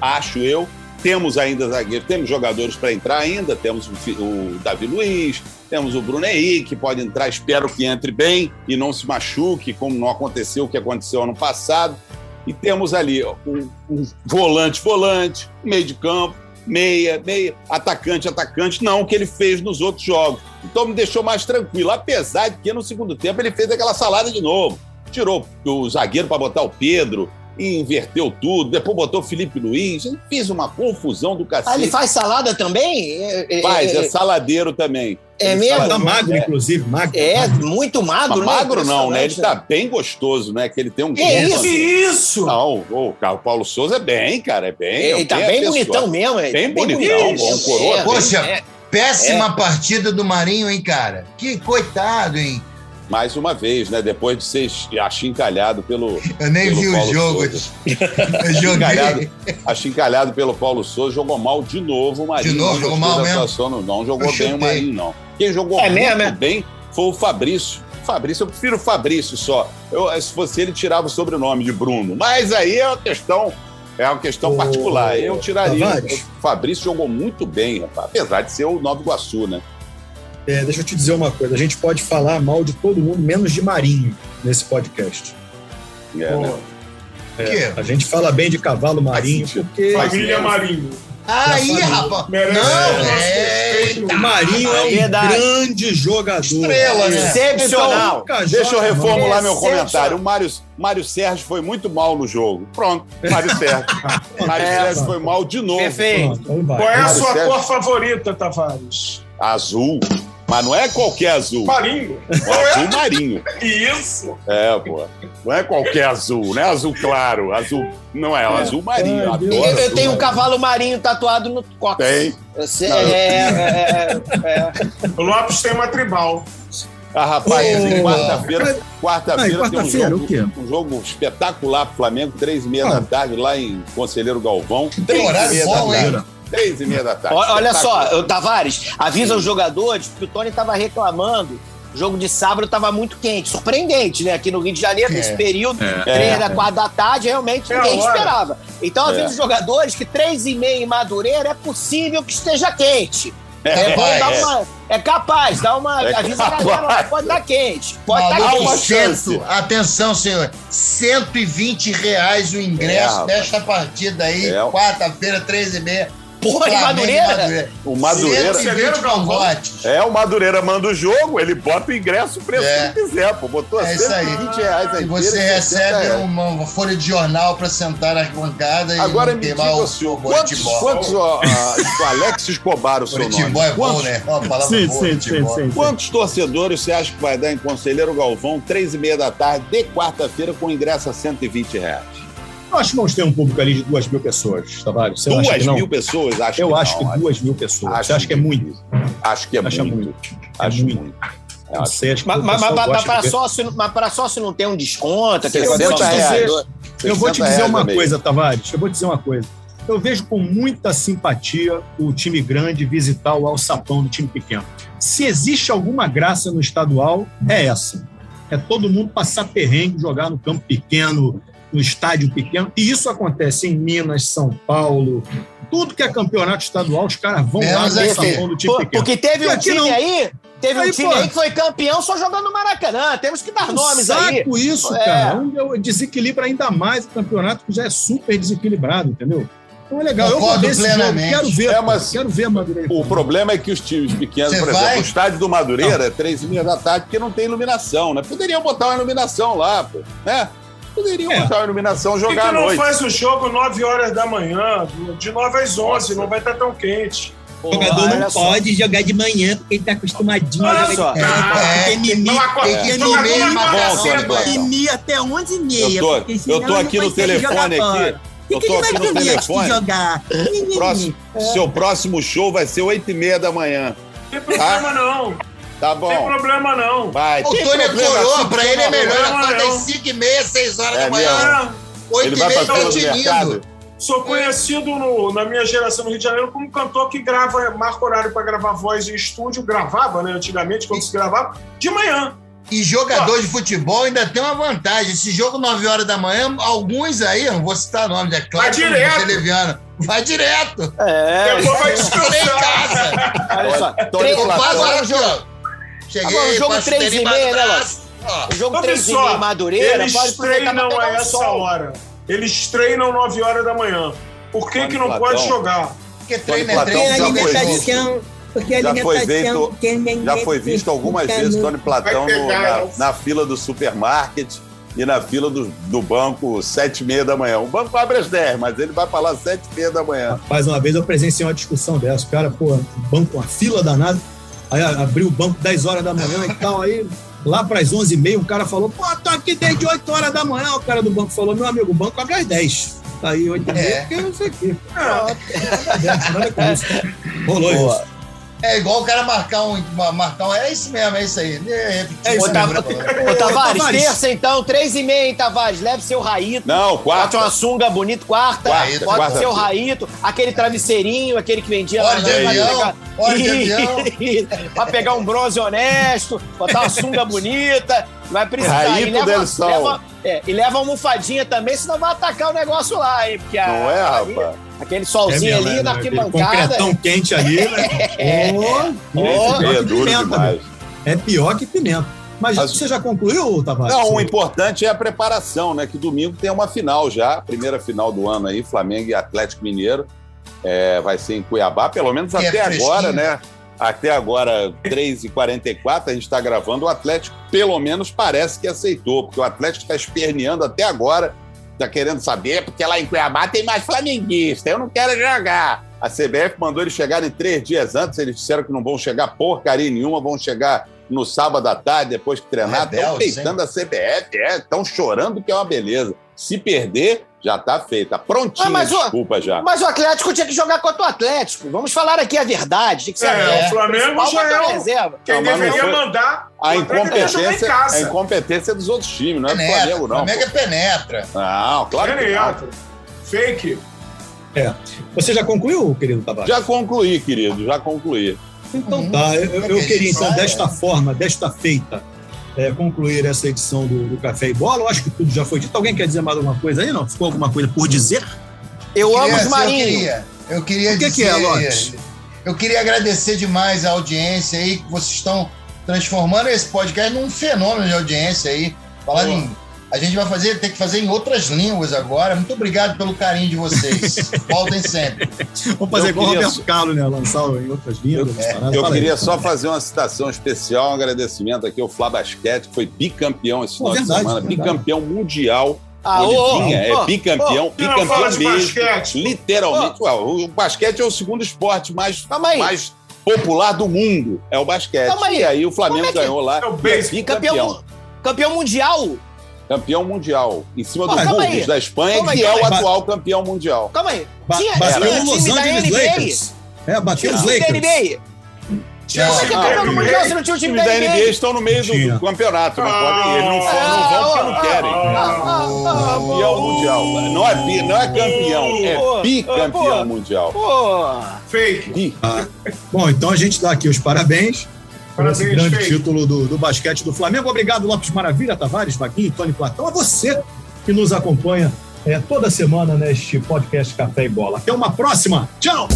acho eu. Temos ainda zagueiros, temos jogadores para entrar ainda, temos o, o Davi Luiz, temos o Bruno Henrique, pode entrar, espero que entre bem e não se machuque, como não aconteceu o que aconteceu ano passado. E temos ali ó, um, um volante, volante, meio de campo, meia, meia, atacante, atacante, não o que ele fez nos outros jogos. Então me deixou mais tranquilo, apesar de que no segundo tempo ele fez aquela salada de novo. Tirou o zagueiro para botar o Pedro, e inverteu tudo, depois botou o Felipe Luiz, ele fez uma confusão do cacete. Ah, ele faz salada também? É, é, Faz, é, é saladeiro também. É Ele mesmo? Tá magro, inclusive, magro. é muito magro, Mas né? magro não, né? Ele tá bem gostoso, né? Que ele tem um Que isso? Assim. isso? Não, o Carlos Paulo Souza é bem, cara, é bem. Ele tá bem bonitão mesmo. é Bem bonitão, bom, coroa, Poxa, é. péssima partida do Marinho, hein, cara? Que coitado, hein? Mais uma vez, né? Depois de ser achincalhado pelo. Eu nem pelo vi o Paulo jogo. Souza. Eu joguei. Achincalhado, achincalhado pelo Paulo Souza, jogou mal de novo o Marinho. De novo, Não jogou mal mesmo? não, não jogou Eu bem o. Marinho, não. Quem jogou É muito mesmo, é? bem foi o Fabrício. Fabrício, eu prefiro o Fabrício só. Eu, se fosse ele, tirava o sobrenome de Bruno. Mas aí é uma questão, é uma questão particular. Eu tiraria. Tavares. O Fabrício jogou muito bem, rapaz, apesar de ser o Nova Iguaçu, né? É, deixa eu te dizer uma coisa. A gente pode falar mal de todo mundo, menos de Marinho, nesse podcast. É, né? É, quê? a gente fala bem de cavalo marinho, porque Família Marinho. Aí, rapaz. Merece Não, é. o Marinho é um verdade. grande jogador. Estrela, né? Excepcional. Nunca Deixa eu reformular meu comentário. O Mário, Mário Sérgio foi muito mal no jogo. Pronto, Mário Sérgio. Mário É, Sérgio foi mal de novo. Perfeito. Pronto, então. Qual é a Mário sua Sérgio. cor favorita, Tavares? Azul. Mas não é qualquer azul. Marinho. O azul marinho. Isso. É, pô. Não é qualquer azul, não é azul claro. Azul. Não é, é o azul marinho. Adoro Eu, eu azul tenho um cavalo marinho tatuado no cox. Tem. Sei, é, é, é, é. O Lopes tem uma tribal. Ah, rapaz, Ô, quarta-feira. Ai, Quarta-feira tem um quarta-feira, jogo, o quê? um jogo espetacular pro Flamengo, três e meia Ah. da tarde, lá em Conselheiro Galvão. E horário bom, da hein? Três e meia da tarde. Olha olha só, Espetacular. ô, Tavares, avisa os jogadores que o Tony tava reclamando. O jogo de sábado estava muito quente. Surpreendente, né? Aqui no Rio de Janeiro, É. nesse período, É. três É. da quatro da tarde, realmente É a ninguém esperava. Então avisa É. os jogadores que três e meia em Madureira é possível que esteja quente. É, bom vai, dar é. uma- é capaz, dá uma. É avisa a galera, pode estar quente. Pode estar uma quente. cento, atenção, senhor. 120 reais o ingresso É, desta partida aí, É. quarta-feira, 13h30. Porra, Flamengo e Madureira? O Madureira. 120 convotes. É, o Madureira manda o jogo, ele bota o ingresso, o preço É. que ele quiser, pô. Botou É isso aí. 120 reais a E você inteira, 60 recebe uma, uma folha de jornal para sentar na bancada e Agora me diga, o senhor, quantos, quantos ó, o Alex Escobar, o seu nome? É bom, né? Ó, a palavra Sim, boa, sim, sim, sim. Quantos torcedores você acha que vai dar em Conselheiro Galvão, três e meia da tarde, de quarta-feira, com ingresso a 120 reais? Eu acho que vamos ter um público ali de duas mil pessoas, Tavares. Você Duas que não? mil pessoas? Acho Eu que acho não, que duas mil pessoas. acho Você acha que é muito? difícil. Acho que é Acha muito. muito. Acho muito. muito. Acho que Mas, mas, para ver. sócio, mas para sócio não tem um desconto? aquele 60 negócio de reais. torcedor? Eu vou te 60 dizer uma coisa, Tavares. Eu vou te dizer uma coisa. Eu vejo com muita simpatia o time grande visitar o alçapão do time pequeno. Se existe alguma graça no estadual, é essa. É todo mundo passar perrengue, jogar no campo pequeno, no estádio pequeno. E isso acontece em Minas, São Paulo. Tudo que é campeonato estadual, os caras vão lá Menos no do time Por- pequeno. porque teve E um time não. aí, teve um Aí, time pô. aí que foi campeão só jogando no Maracanã. Temos que dar Um nomes aí. saco isso, É. cara. Um desequilibra ainda mais o campeonato que já é super desequilibrado, entendeu? Então é legal. Eu vou ver esse jogo, quero ver. É, mas Quero ver Madureira. O problema é que os times pequenos, Você por exemplo, vai? o estádio do Madureira é três e meia da tarde porque não tem iluminação, né? Poderiam botar uma iluminação lá, pô, né? Poderiam É. botar uma iluminação, Por que, jogar que não noite. faz o jogo 9 horas da manhã? De 9 às 11, não vai estar tão quente. O jogador olha não só. pode jogar de manhã porque ele tá acostumadinho a Olha jogar só. de tarde. É, Porque mimi, Não acorda. porque Jogador mimi, não acorda Bom, cedo, Tony Platão. mimi até 11 e meia. Eu tô- eu tô não aqui no jogar telefone aqui. O Eu que, tô que ele aqui vai no telefone. jogar? Próximo, Seu próximo show vai ser oito e meia da manhã. Não tem problema não. Tá Não tem bom. problema não. Vai. O Tony é problema, coroa, pra ele é melhor. Acorda às 5 e meia, 6 horas É da manhã. mesmo. 8 Ele e meia, tá tinindo. Sou conhecido no- na minha geração no Rio de Janeiro como cantor que grava, marca horário para gravar voz em estúdio, gravava, né? Antigamente, quando se gravava, de manhã. E jogador de futebol ainda tem uma vantagem. Esse jogo 9 horas da manhã, alguns aí, não vou citar nomes, é claro, Vai direto. vou ser leviano. Vai direto. É, Depois vai Nem em descansar. casa. olha só. Eu Platão. faço agora o aqui, jogo, ó. Cheguei, Agora o jogo passo três tênis e meia, né. Ó, o jogo Ô, 3 e meia Madureira, Eles pode treinam a essa sol. hora. Eles treinam 9 horas da manhã. Por que, Tony que não Platão. pode jogar? Porque treino é Platão treino, Porque a já é visto. jogo. alimentação. Porque a Já foi alimentação. visto- ninguém Já foi visto algumas fica vezes no- Tony Platão no- na, na fila do supermarket e na fila do, do banco sete e meia da manhã. O banco abre às 10, mas ele vai lá sete e meia da manhã. Mais uma vez eu presenciei uma discussão dessa. O cara, pô, banco, uma fila danada. Aí abriu o banco 10 horas da manhã e tal. Aí lá para as 11h30, um cara falou: pô, tô aqui desde 8 horas da manhã. O cara do banco falou: meu amigo, o banco abre às 10. Tá aí 8 h É. porque não sei o quê. Nada com isso. Rolou isso. É igual o cara marcar um. Marcar um é isso mesmo, é isso aí. É, É Ô, né, Ô, Tavares, terça então, três e meia, hein, Tavares? Leve seu raíto. Não, Bote quarta. uma sunga bonita, quarta. Quarta, Bote quarta. seu raíto, aquele travesseirinho, aquele que vendia Hora de vai avião, hora de avião. pra pegar um bronze honesto, botar uma sunga bonita. Vai precisar. Raíto e leva, del Sol. leva- é, e leva uma almofadinha também, senão vai atacar o negócio lá, hein? Porque a- Não é, rapaz? Aquele solzinho mesmo, ali é, na né? Arquibancada. concretão quente ali, né? Ô, Ô, pior É que duro pimenta, demais. É pior que pimenta. Mas, Mas- você já concluiu, Tavares? Não, o importante é a preparação, né? Que domingo tem uma final já, primeira final do ano aí, Flamengo e Atlético Mineiro. É, vai ser em Cuiabá, pelo menos é até fresquinho. agora, né? Até agora, 3h44, a gente está gravando. O Atlético, pelo menos, parece que aceitou, porque o Atlético está esperneando até agora, está querendo saber, porque lá em Cuiabá tem mais flamenguista, eu não quero jogar. A CBF mandou eles chegarem três dias antes, eles disseram que não vão chegar porcaria nenhuma, vão chegar no sábado à tarde, depois que treinar. Estão peitando a CBF, estão chorando que é uma beleza. Se perder, já tá feita. Prontinha, Ah, mas, desculpa já. Mas o Atlético tinha que jogar contra o Atlético. Vamos falar aqui a verdade. Tinha que ser É, Atlético o Flamengo principal já contra é o- reserva. Quem Não, deveria foi- mandar A o incompetência, casa. a incompetência é dos outros times, não é do Penetra. Flamengo, não. Flamengo é pô. penetra. Não, claro que não. Penetra. Fake. É. Você já concluiu, querido Tavares? Já concluí, querido, já concluí. Então tá, eu, eu- eu queria então, desta é. forma, desta feita, é, concluir essa edição do, do Café e Bola. Eu acho que tudo já foi dito. Alguém quer dizer mais alguma coisa aí? Não? Ficou alguma coisa por dizer? Eu amo os marinhos. Eu queria, eu queria O que que dizer, é, Lopes? Eu queria agradecer demais a audiência aí, que vocês estão transformando esse podcast num fenômeno de audiência aí. Falando Boa. em. A gente vai fazer, tem que fazer em outras línguas agora. Muito obrigado pelo carinho de vocês. Voltem sempre. Vamos fazer Eu igual o Roberto Carlos, né? Lançar em outras línguas. paradas. Eu Fala aí. queria só fazer uma citação especial, um agradecimento aqui ao Flá Basquete, que foi bicampeão esse final verdade, de semana, verdade. bicampeão mundial. Ah, ô, vinha, ô, é bicampeão, Você não fala bicampeão de mesmo. basquete? Literalmente. Ué, o basquete é o segundo esporte mais, aí. mais popular do mundo. É o basquete. Aí. E aí o Flamengo é que- ganhou lá. É o e beisebol. bicampeão. Campeão, campeão mundial. Campeão mundial. Em cima do Pô, calma Bulls aí. da Espanha, Calma aí, que é calma o aí. atual campeão mundial. Calma aí. Ba Tinha, bateu tinha o Los Angeles. Lakers. É, bateu os Lakers. NBA. Tinha Como é que é sido campeão do NBA. mundial se não tinha o Os time times da NBA estão no meio do, campeonato. Não Ah. podem, eles não, vão- porque não querem. Ah, Campeão mundial. Não é, bi, não é campeão, é bicampeão mundial. Fake. Bom, então a gente dá aqui os parabéns por esse Parabéns, grande título do, do basquete do Flamengo. Obrigado, Lopes Maravilha, Tavares, Vaguinho, Tony Platão. A você que nos acompanha é, toda semana neste podcast Café e Bola. Até uma próxima. Tchau!